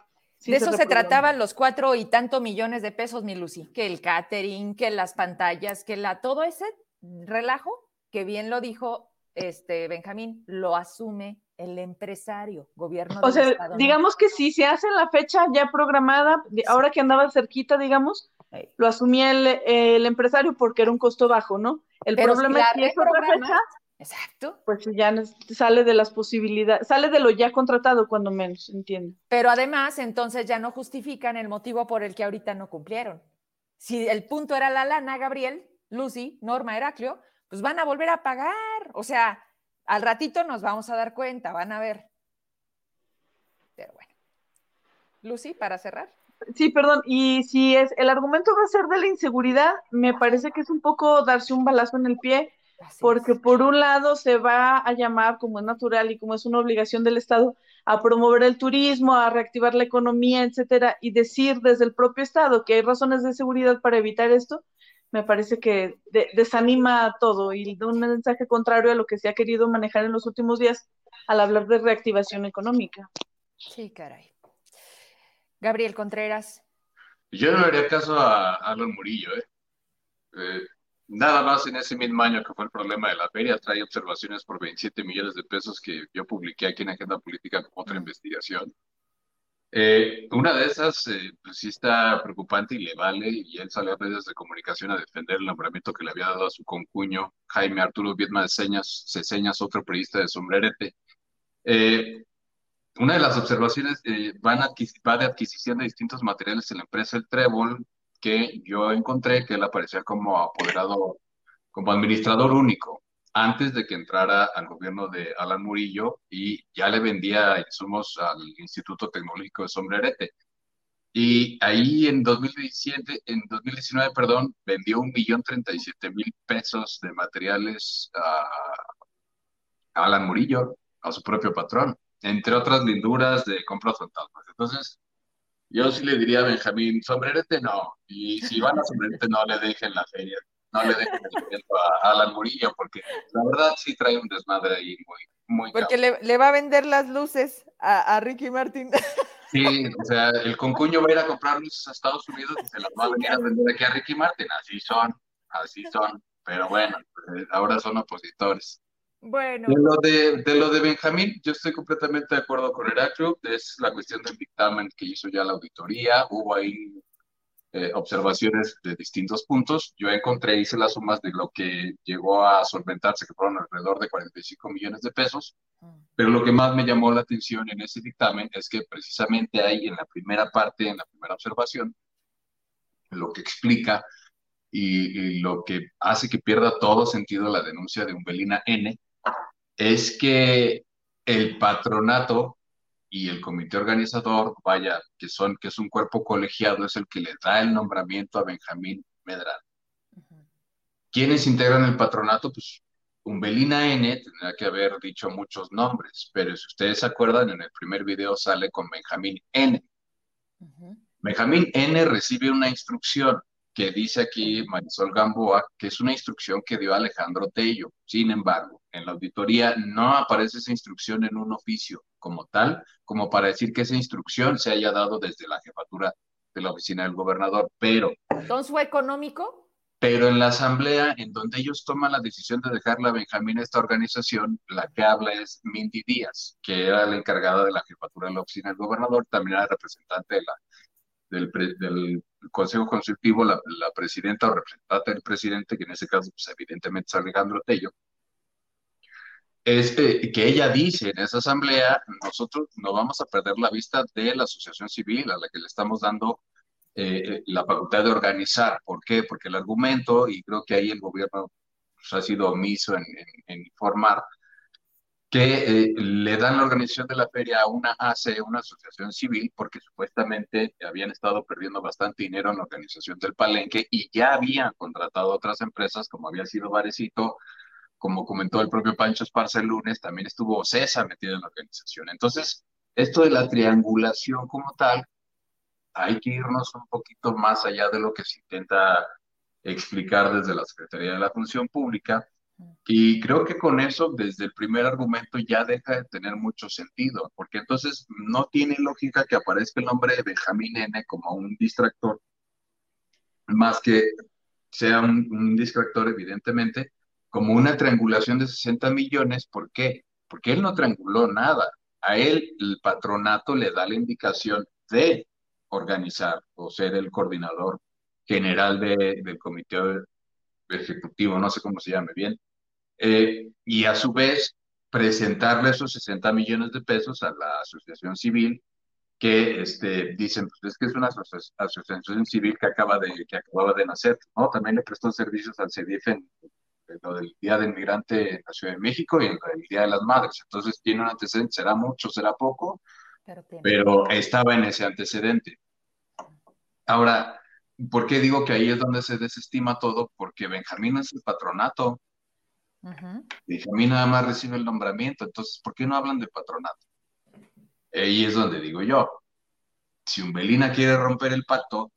de eso se, trataban los cuatro y tanto millones de pesos, mi Lucy, que el catering, que las pantallas, que la todo ese relajo que bien lo dijo este Benjamín, lo asume el empresario, gobierno. O sea, digamos que sí, se hace la fecha ya programada, ahora que andaba cerquita, digamos, lo asumía el, empresario porque era un costo bajo, ¿no? El problema es que esa fecha, exacto. pues ya sale de las posibilidades, sale de lo ya contratado cuando menos, entiendo. Pero además, entonces ya no justifican el motivo por el que ahorita no cumplieron. Si el punto era la lana, Gabriel, Lucy, Norma, Heraclio, pues van a volver a pagar. O sea, al ratito nos vamos a dar cuenta, van a ver. Pero bueno. Lucy, para cerrar. Sí, perdón, y si es el argumento va a ser de la inseguridad, me parece que es un poco darse un balazo en el pie, porque por un lado se va a llamar, como es natural y como es una obligación del Estado, a promover el turismo, a reactivar la economía, etcétera, y decir desde el propio Estado que hay razones de seguridad para evitar esto, me parece que desanima todo y da un mensaje contrario a lo que se ha querido manejar en los últimos días al hablar de reactivación económica. Sí, caray. Gabriel Contreras. Yo no le haría caso a Alan Murillo, ¿eh? ¿eh? Nada más en ese mismo año que fue el problema de la feria, trae observaciones por 27 millones de pesos que yo publiqué aquí en Agenda Política como otra investigación. Eh, una de esas, eh, pues sí está preocupante y le vale, y él salió a medios de comunicación a defender el nombramiento que le había dado a su concuño Jaime Arturo Viedma de Señas, otro periodista de Sombrerete. Eh, una de las observaciones van va de adquisición de distintos materiales en la empresa El Trébol, que yo encontré que él aparecía como apoderado, como administrador único antes de que entrara al gobierno de Alan Murillo y ya le vendía insumos al Instituto Tecnológico de Sombrerete. Y ahí en 2017, en 2019, perdón, vendió un millón treinta y siete mil pesos de materiales a, Alan Murillo, a su propio patrón, entre otras linduras de compras fantasmas. Entonces, yo sí le diría a Benjamín, sombrerete no, y si van a sombrerete no le dejen la feria no le dejen el a Alan Murillo, porque la verdad sí trae un desmadre ahí muy, muy Porque le, va a vender las luces a, Ricky Martin. Sí, o sea, el concuño va a ir a comprar luces a Estados Unidos y se las va a venir a vender aquí a Ricky Martin. Así son, así son. Pero bueno, pues, ahora son opositores. Bueno. De lo de, de, lo de Benjamín, yo estoy completamente de acuerdo con Heraclio. Es la cuestión del dictamen que hizo ya la auditoría. Hubo ahí eh, observaciones de distintos puntos. Yo encontré, hice las sumas de lo que llegó a solventarse, que fueron alrededor de 45 millones de pesos, pero lo que más me llamó la atención en ese dictamen es que precisamente ahí en la primera parte, en la primera observación, lo que explica y, lo que hace que pierda todo sentido la denuncia de Umbelina N es que el patronato y el comité organizador, vaya, que son, que es un cuerpo colegiado, es el que le da el nombramiento a Benjamín Medrano. ¿Quiénes integran el patronato? Pues Umbelina N tendría que haber dicho muchos nombres, pero si ustedes se acuerdan, en el primer video sale con Benjamín N. Benjamín N recibe una instrucción que dice aquí Marisol Gamboa, que es una instrucción que dio Alejandro Tello. Sin embargo, en la auditoría no aparece esa instrucción en un oficio como tal, como para decir que esa instrucción se haya dado desde la jefatura de la oficina del gobernador, pero... ¿Entonces fue económico? Pero en la asamblea, en donde ellos toman la decisión de dejarle a Benjamín esta organización, la que habla es Mindy Díaz, que era la encargada de la jefatura de la oficina del gobernador, también era representante de la, del, del Consejo Consultivo, la, presidenta o representante del presidente, que en ese caso, pues, evidentemente es Alejandro Tello, este, que ella dice en esa asamblea, nosotros no vamos a perder la vista de la asociación civil a la que le estamos dando eh, la facultad de organizar. ¿Por qué? Porque el argumento, y creo que ahí el gobierno pues, ha sido omiso en, informar, que eh, le dan la organización de la feria a una AC, una asociación civil, porque supuestamente habían estado perdiendo bastante dinero en la organización del palenque y ya habían contratado otras empresas, como había sido Varecito, como comentó el propio Pancho Esparza el lunes, también estuvo César metido en la organización. Entonces, esto de la triangulación como tal, hay que irnos un poquito más allá de lo que se intenta explicar desde la Secretaría de la Función Pública. Y creo que con eso, desde el primer argumento, ya deja de tener mucho sentido, porque entonces no tiene lógica que aparezca el nombre de Benjamín N como un distractor, más que sea un, un distractor, evidentemente, como una triangulación de 60 millones. ¿Por qué? Porque él no trianguló nada. A él el patronato le da la indicación de organizar o ser el coordinador general del comité ejecutivo, no sé cómo se llame bien, eh, y a su vez presentarle esos 60 millones de pesos a la asociación civil que este, dicen, pues es que es una asociación civil que, acaba de, que acababa de nacer, ¿no? También le prestó servicios al CEDIF en, lo del Día del Migrante en la Ciudad de México y el, Día de las Madres. Entonces tiene un antecedente, será mucho, será poco, pero, estaba en ese antecedente. Ahora, ¿por qué digo que ahí es donde se desestima todo? Porque Benjamín es el patronato. Benjamín nada más recibe el nombramiento, entonces, ¿por qué no hablan de patronato? Ahí es donde digo yo, si Umbelina quiere romper el pacto,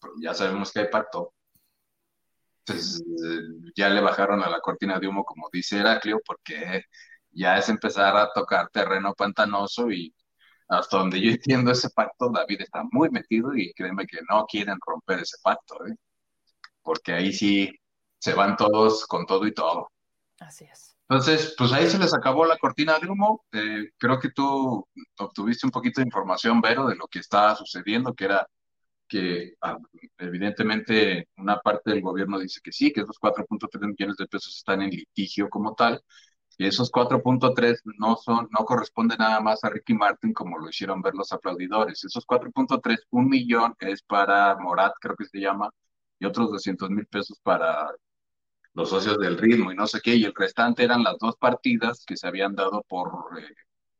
pues ya sabemos que hay pacto, pues ya le bajaron a la cortina de humo, como dice Heraclio, porque ya es empezar a tocar terreno pantanoso y hasta donde yo entiendo ese pacto, David está muy metido y créeme que no quieren romper ese pacto, ¿eh? porque ahí sí se van todos con todo y todo. Así es. Entonces, pues ahí se les acabó la cortina de humo. Eh, creo que tú obtuviste un poquito de información, Vero, de lo que estaba sucediendo, que era que ah, evidentemente una parte del gobierno dice que sí, que esos 4.3 millones de pesos están en litigio como tal, y esos 4.3 no son, no corresponden nada más a Ricky Martin como lo hicieron ver los aplaudidores. Esos 4.3, un millón es para Morat, creo que se llama, y otros 200 mil pesos para los socios del ritmo y no sé qué, y el restante eran las dos partidas que se habían dado por eh,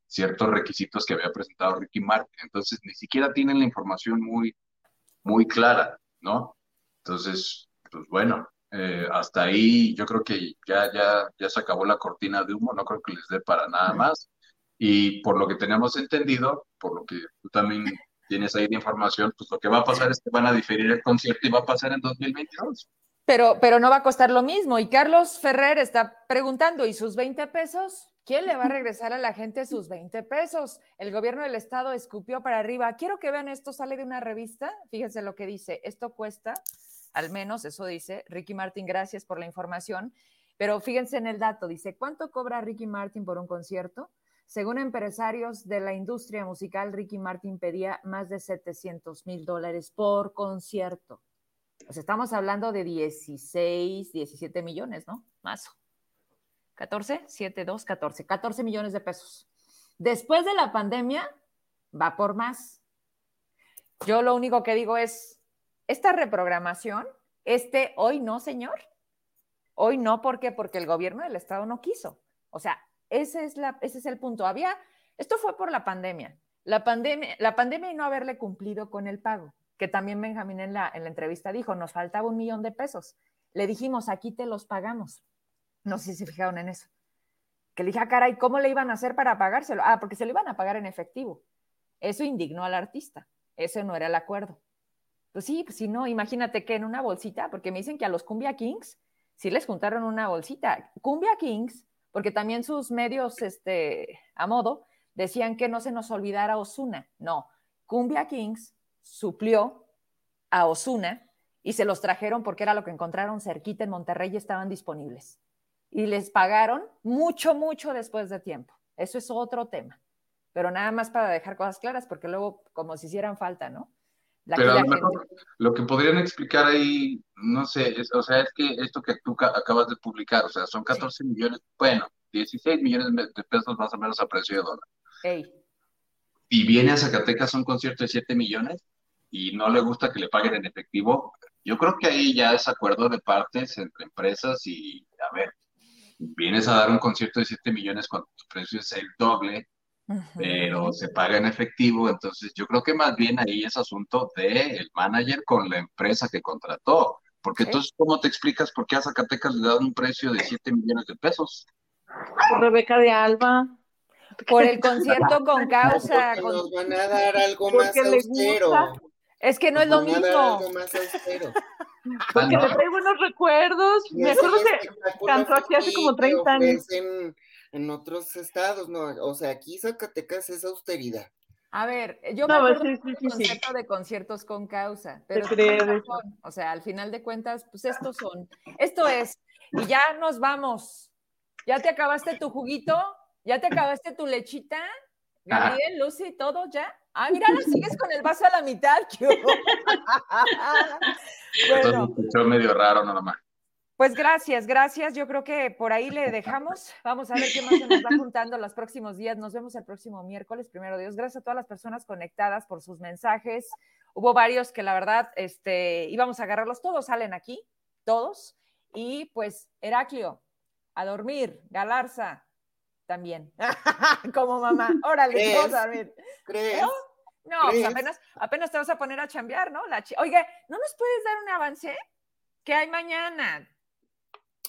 ciertos requisitos que había presentado Ricky Martin. Entonces, ni siquiera tienen la información muy, muy clara, ¿no? Entonces, pues bueno, eh, hasta ahí yo creo que ya, ya, ya se acabó la cortina de humo, no creo que les dé para nada más. Y por lo que tenemos entendido, por lo que tú también tienes ahí de información, pues lo que va a pasar es que van a diferir el concierto y va a pasar en 2022. Pero, pero no va a costar lo mismo. Y Carlos Ferrer está preguntando, ¿y sus 20 pesos? ¿Quién le va a regresar a la gente sus 20 pesos? El gobierno del estado escupió para arriba. Quiero que vean esto, sale de una revista. Fíjense lo que dice. Esto cuesta, al menos eso dice. Ricky Martin, gracias por la información. Pero fíjense en el dato. Dice, ¿cuánto cobra Ricky Martin por un concierto? Según empresarios de la industria musical, Ricky Martin pedía más de 700 mil dólares por concierto. Pues estamos hablando de 16, 17 millones, ¿no? Más 14, 7, 2, 14, 14 millones de pesos. Después de la pandemia, va por más. Yo lo único que digo es, esta reprogramación, este hoy no, señor. Hoy no, ¿por qué? Porque el gobierno del estado no quiso. O sea, ese es, la, ese es el punto. Había, esto fue por la pandemia. La pandemia, la pandemia y no haberle cumplido con el pago, que también Benjamín en la, en la entrevista dijo, nos faltaba un millón de pesos. Le dijimos, aquí te los pagamos. No sé si se fijaron en eso. Que le dije, ah, caray, ¿cómo le iban a hacer para pagárselo? Ah, porque se lo iban a pagar en efectivo. Eso indignó al artista. Ese no era el acuerdo. Pues sí, pues si no, imagínate que en una bolsita, porque me dicen que a los Cumbia Kings sí les juntaron una bolsita. Cumbia Kings, porque también sus medios este, a modo decían que no se nos olvidara Osuna. No, Cumbia Kings suplió a Osuna y se los trajeron porque era lo que encontraron cerquita en Monterrey y estaban disponibles. Y les pagaron mucho, mucho después de tiempo. Eso es otro tema. Pero nada más para dejar cosas claras, porque luego como si hicieran falta, ¿no? Pero a lo mejor lo que podrían explicar ahí, no sé, o sea, es que esto que tú acabas de publicar, o sea, son 14 millones, bueno, 16 millones de pesos más o menos a precio de dólar. Y viene a Zacatecas un concierto de 7 millones y no le gusta que le paguen en efectivo. Yo creo que ahí ya es acuerdo de partes entre empresas y, a ver, vienes a dar un concierto de 7 millones cuando tu precio es el doble pero se paga en efectivo, entonces yo creo que más bien ahí es asunto del el manager con la empresa que contrató, porque entonces, ¿cómo te explicas por qué a Zacatecas le dan un precio de 7 millones de pesos? Por Rebeca de Alba. Por el concierto con causa. Porque nos van a dar algo más austero. Es que no es lo mismo. Más Porque le traigo buenos recuerdos. Me acuerdo que cantó aquí hace como 30 años en otros estados, ¿no? O sea, aquí Zacatecas es austeridad. A ver, yo me acuerdo del concepto de conciertos con causa, pero o sea, al final de cuentas, pues estos son, esto es, y ya nos vamos. ¿Ya te acabaste tu juguito? ¿Ya te acabaste tu lechita? Gabriel, Lucy, todo ya. Ah, mira, sigues con el vaso a la mitad. bueno. Entonces, medio raro nada más. Pues gracias, gracias. Yo creo que por ahí le dejamos. Vamos a ver qué más se nos va juntando los próximos días. Nos vemos el próximo miércoles, primero Dios. Gracias a todas las personas conectadas por sus mensajes. Hubo varios que la verdad, este, íbamos a agarrarlos. Todos salen aquí, todos. Y pues, Heraclio, a dormir. Galarza, también. Como mamá. Órale, vamos a dormir. ¿Crees? No, pues apenas, apenas te vas a poner a chambear, ¿no? La Oiga, ¿no nos puedes dar un avance? ¿Qué hay mañana?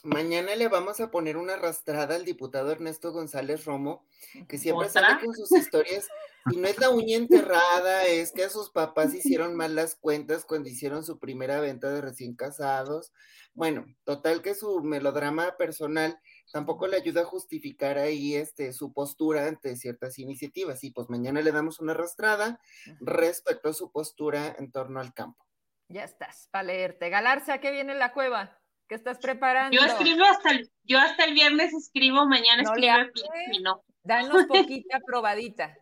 Mañana le vamos a poner una arrastrada al diputado Ernesto González Romo, que siempre sale con sus historias. Y no es la uña enterrada, es que a sus papás hicieron mal las cuentas cuando hicieron su primera venta de recién casados. Bueno, total que su melodrama personal tampoco le ayuda a justificar ahí este, su postura ante ciertas iniciativas. Y pues mañana le damos una arrastrada respecto a su postura en torno al campo. Ya estás, para leerte. Galarza, ¿qué viene en la cueva? ¿Qué estás preparando? Yo escribo hasta el, yo hasta el viernes escribo, mañana escribo y no. Danos poquita probadita.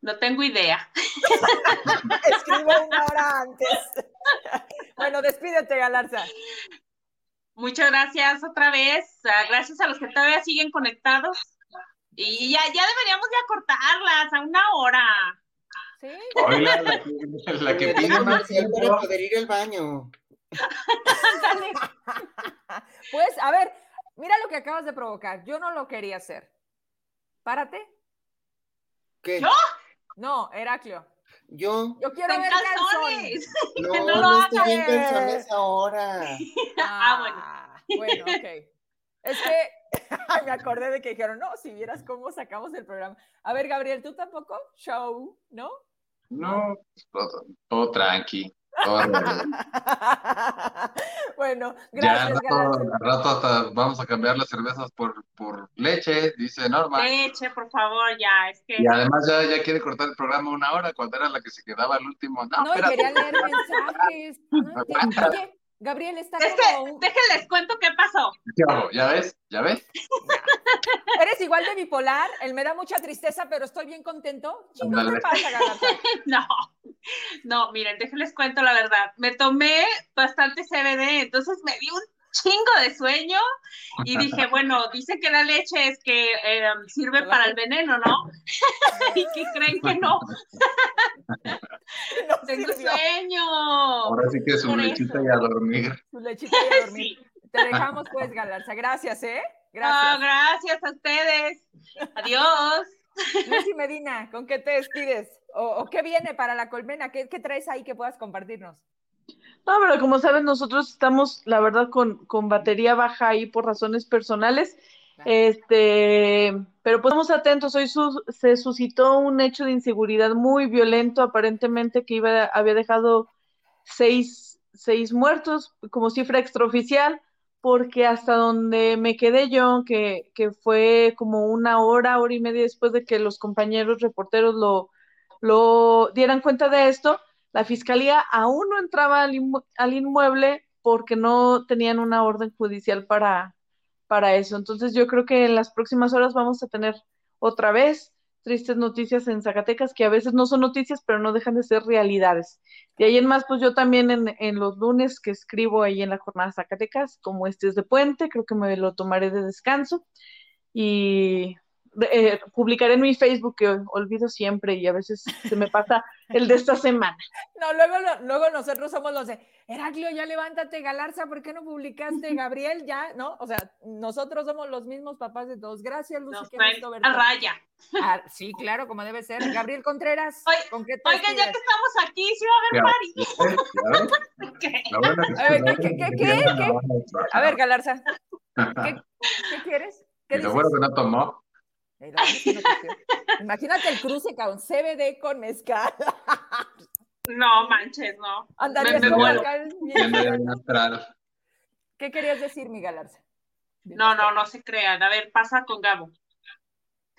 No tengo idea. Escribo una hora antes. bueno, despídete, Galarza. Muchas gracias otra vez. Ah, gracias a los que todavía siguen conectados. Y ya, ya deberíamos ya cortarlas a una hora. Sí. la, que, pide más tiempo. Para poder ir al baño. pues, a ver, mira lo que acabas de provocar. Yo no lo quería hacer. Párate. ¿Qué? ¿Yo? No, Heraclio. Yo. Yo quiero ver calzones. No, no, no estoy en calzones ahora. Ah, bueno. Bueno, ok. Es que me acordé de que dijeron, no, si vieras cómo sacamos el programa. A ver, Gabriel, ¿tú tampoco? Show, ¿no? No, todo, tranqui. bueno, gracias. Ya al rato, hasta vamos a cambiar las cervezas por, por leche, dice Norma. Leche, por favor, ya, es que... Y además ya, ya quiere cortar el programa una hora, cuando era la que se quedaba el último. No, no quería leer mensajes. No, Oye, Gabriel está es como... Que, déjenles cuento qué pasó. ¿Ya ves? ¿Ya ves? Eres igual de bipolar, él me da mucha tristeza, pero estoy bien contento. ¿qué pasa, No, no, miren, déjenles cuento la verdad. Me tomé bastante CBD, entonces me di un chingo de sueño y dije, bueno, dice que la leche es que eh, sirve para el veneno, ¿no? y que creen que no. Tengo sueño. Ahora sí que su lechita y a dormir. Su lechita y a dormir. Te dejamos pues, Galarza. Gracias, ¿eh? Gracias. gracias a ustedes. Adiós. Lucy Medina, ¿con qué te despides? ¿O, qué viene para la colmena? ¿Qué, traes ahí que puedas compartirnos? No, pero como saben, nosotros estamos, la verdad, con, con batería baja ahí por razones personales. Este, pero pues estamos atentos. Hoy se suscitó un hecho de inseguridad muy violento, aparentemente que iba, había dejado seis, seis muertos como cifra extraoficial porque hasta donde me quedé yo, que, que, fue como una hora, hora y media después de que los compañeros reporteros lo, lo dieran cuenta de esto, la fiscalía aún no entraba al, al inmueble porque no tenían una orden judicial para, para eso. Entonces yo creo que en las próximas horas vamos a tener otra vez tristes noticias en Zacatecas, que a veces no son noticias, pero no dejan de ser realidades. De ahí en más, pues yo también en, en los lunes que escribo ahí en la jornada Zacatecas, como este es de puente, creo que me lo tomaré de descanso. Y eh, publicaré en mi Facebook, que olvido siempre y a veces se me pasa el de esta semana. No, luego, luego nosotros somos los de, Heraclio, ya levántate, Galarza, ¿por qué no publicaste, Gabriel? Ya, ¿no? O sea, nosotros somos los mismos papás de todos. Gracias, Lucy. A raya. Ah, sí, claro, como debe ser. Gabriel Contreras, ¿con qué te Oigan, ya que estamos aquí, sí va a haber party. ¿Qué? ¿Qué, qué, qué, qué? A ver, Galarza, ¿qué, qué quieres? ¿Qué lo bueno que no tomó. Imagínate el cruce con CBD con mezcal. No manches, no. Andarías ¿Qué querías decir, mi Galarza? No, no, no se crean. A ver, pasa con Gabo.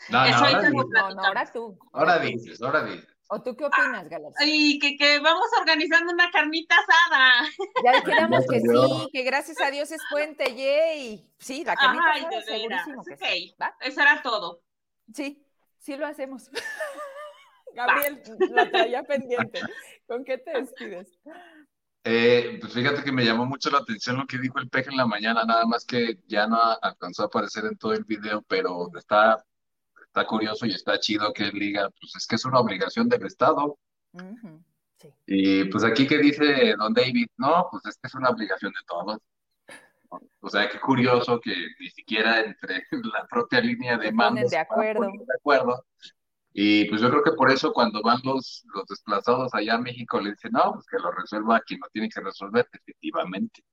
No, no, ahora, no, no, ahora tú. Ahora dices, ahora dices. ¿O tú qué opinas, Galarza? Y que, que vamos organizando una carnita asada. Ya quedamos que sí, que gracias a Dios es puente, yay. Sí, la carnita Ay, asada, segurísimo que sí. Eso era todo. Sí, sí lo hacemos. Gabriel, la traía pendiente. ¿Con qué te despides? Eh, pues fíjate que me llamó mucho la atención lo que dijo el peje en la mañana, nada más que ya no alcanzó a aparecer en todo el video, pero está, está curioso y está chido que él diga, pues es que es una obligación del Estado. Y pues aquí que dice don David, no, pues es que es una obligación de todos. O sea, qué curioso que ni siquiera entre la propia línea de mando de acuerdo. de acuerdo. Y pues yo creo que por eso cuando van los, los desplazados allá a México le dicen, no, pues que lo resuelva quien lo tiene que resolver, efectivamente.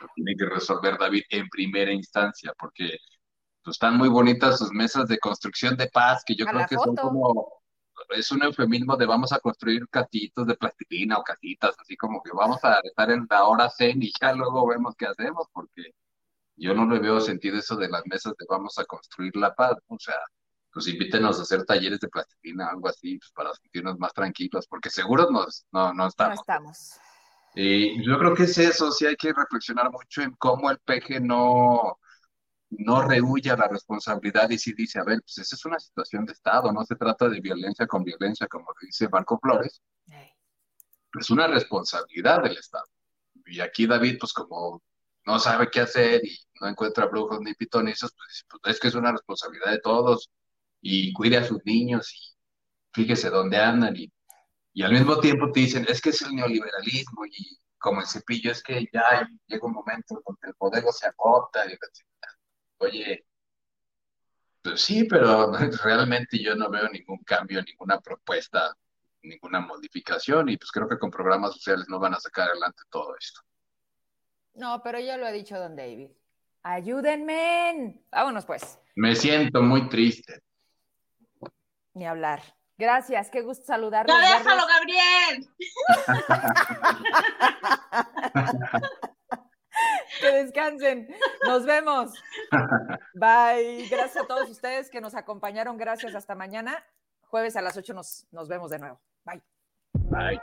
Lo tiene que resolver David en primera instancia, porque pues, están muy bonitas sus mesas de construcción de paz, que yo creo que son como, es un eufemismo de vamos a construir casitos de plastilina o casitas, así como que vamos a estar en la hora zen y ya luego vemos qué hacemos, porque yo no le veo sentido eso de las mesas de vamos a construir la paz, o sea, pues invítenos a hacer talleres de plastilina, algo así, pues para sentirnos más tranquilos, porque seguros no, no estamos. No estamos. Y yo creo que es eso, sí hay que reflexionar mucho en cómo el peje no, no rehuye la responsabilidad y si dice, a ver, pues esa es una situación de Estado, no se trata de violencia con violencia, como dice Marco Flores, es una responsabilidad del Estado. Y aquí David, pues como no sabe qué hacer y no encuentra brujos ni pitonizos, pues, pues, es que es una responsabilidad de todos y cuide a sus niños y fíjese dónde andan. Y, y al mismo tiempo te dicen, es que es el neoliberalismo y como el cepillo es que ya llega un momento donde el poder se agota y oye, pues sí, pero realmente yo no veo ningún cambio, ninguna propuesta, ninguna modificación y pues creo que con programas sociales no van a sacar adelante todo esto. No, pero ya lo ha dicho don David. Ayúdenme. Vámonos pues. Me siento muy triste. Ni hablar. Gracias, qué gusto saludarlos. Ya déjalo, Gabriel. que descansen. Nos vemos. Bye. Gracias a todos ustedes que nos acompañaron. Gracias. Hasta mañana. Jueves a las 8 nos, nos vemos de nuevo. Bye. Bye.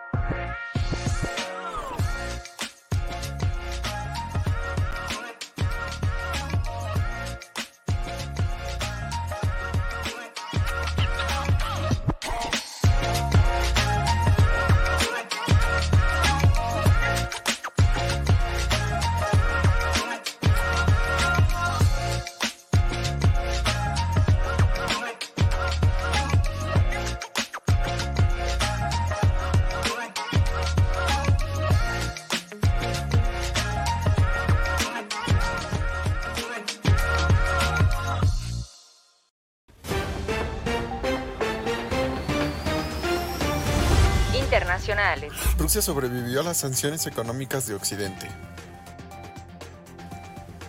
Rusia sobrevivió a las sanciones económicas de Occidente.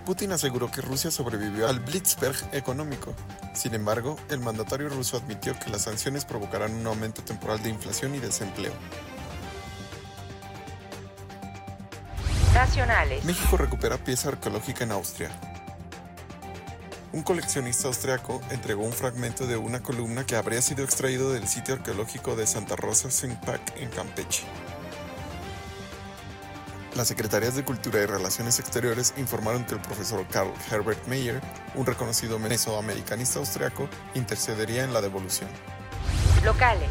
Putin aseguró que Rusia sobrevivió al Blitzberg económico. Sin embargo, el mandatario ruso admitió que las sanciones provocarán un aumento temporal de inflación y desempleo. Nacionales. México recupera pieza arqueológica en Austria. Un coleccionista austriaco entregó un fragmento de una columna que habría sido extraído del sitio arqueológico de Santa Rosa Senpac en Campeche. Las Secretarías de Cultura y Relaciones Exteriores informaron que el profesor Karl Herbert Meyer, un reconocido mesoamericanista austriaco, intercedería en la devolución. Locales.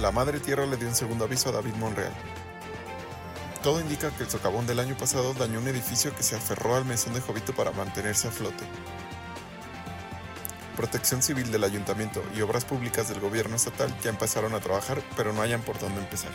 La Madre Tierra le dio un segundo aviso a David Monreal. Todo indica que el socavón del año pasado dañó un edificio que se aferró al mesón de Jovito para mantenerse a flote. Protección Civil del Ayuntamiento y Obras Públicas del Gobierno Estatal ya empezaron a trabajar, pero no hayan por dónde empezar.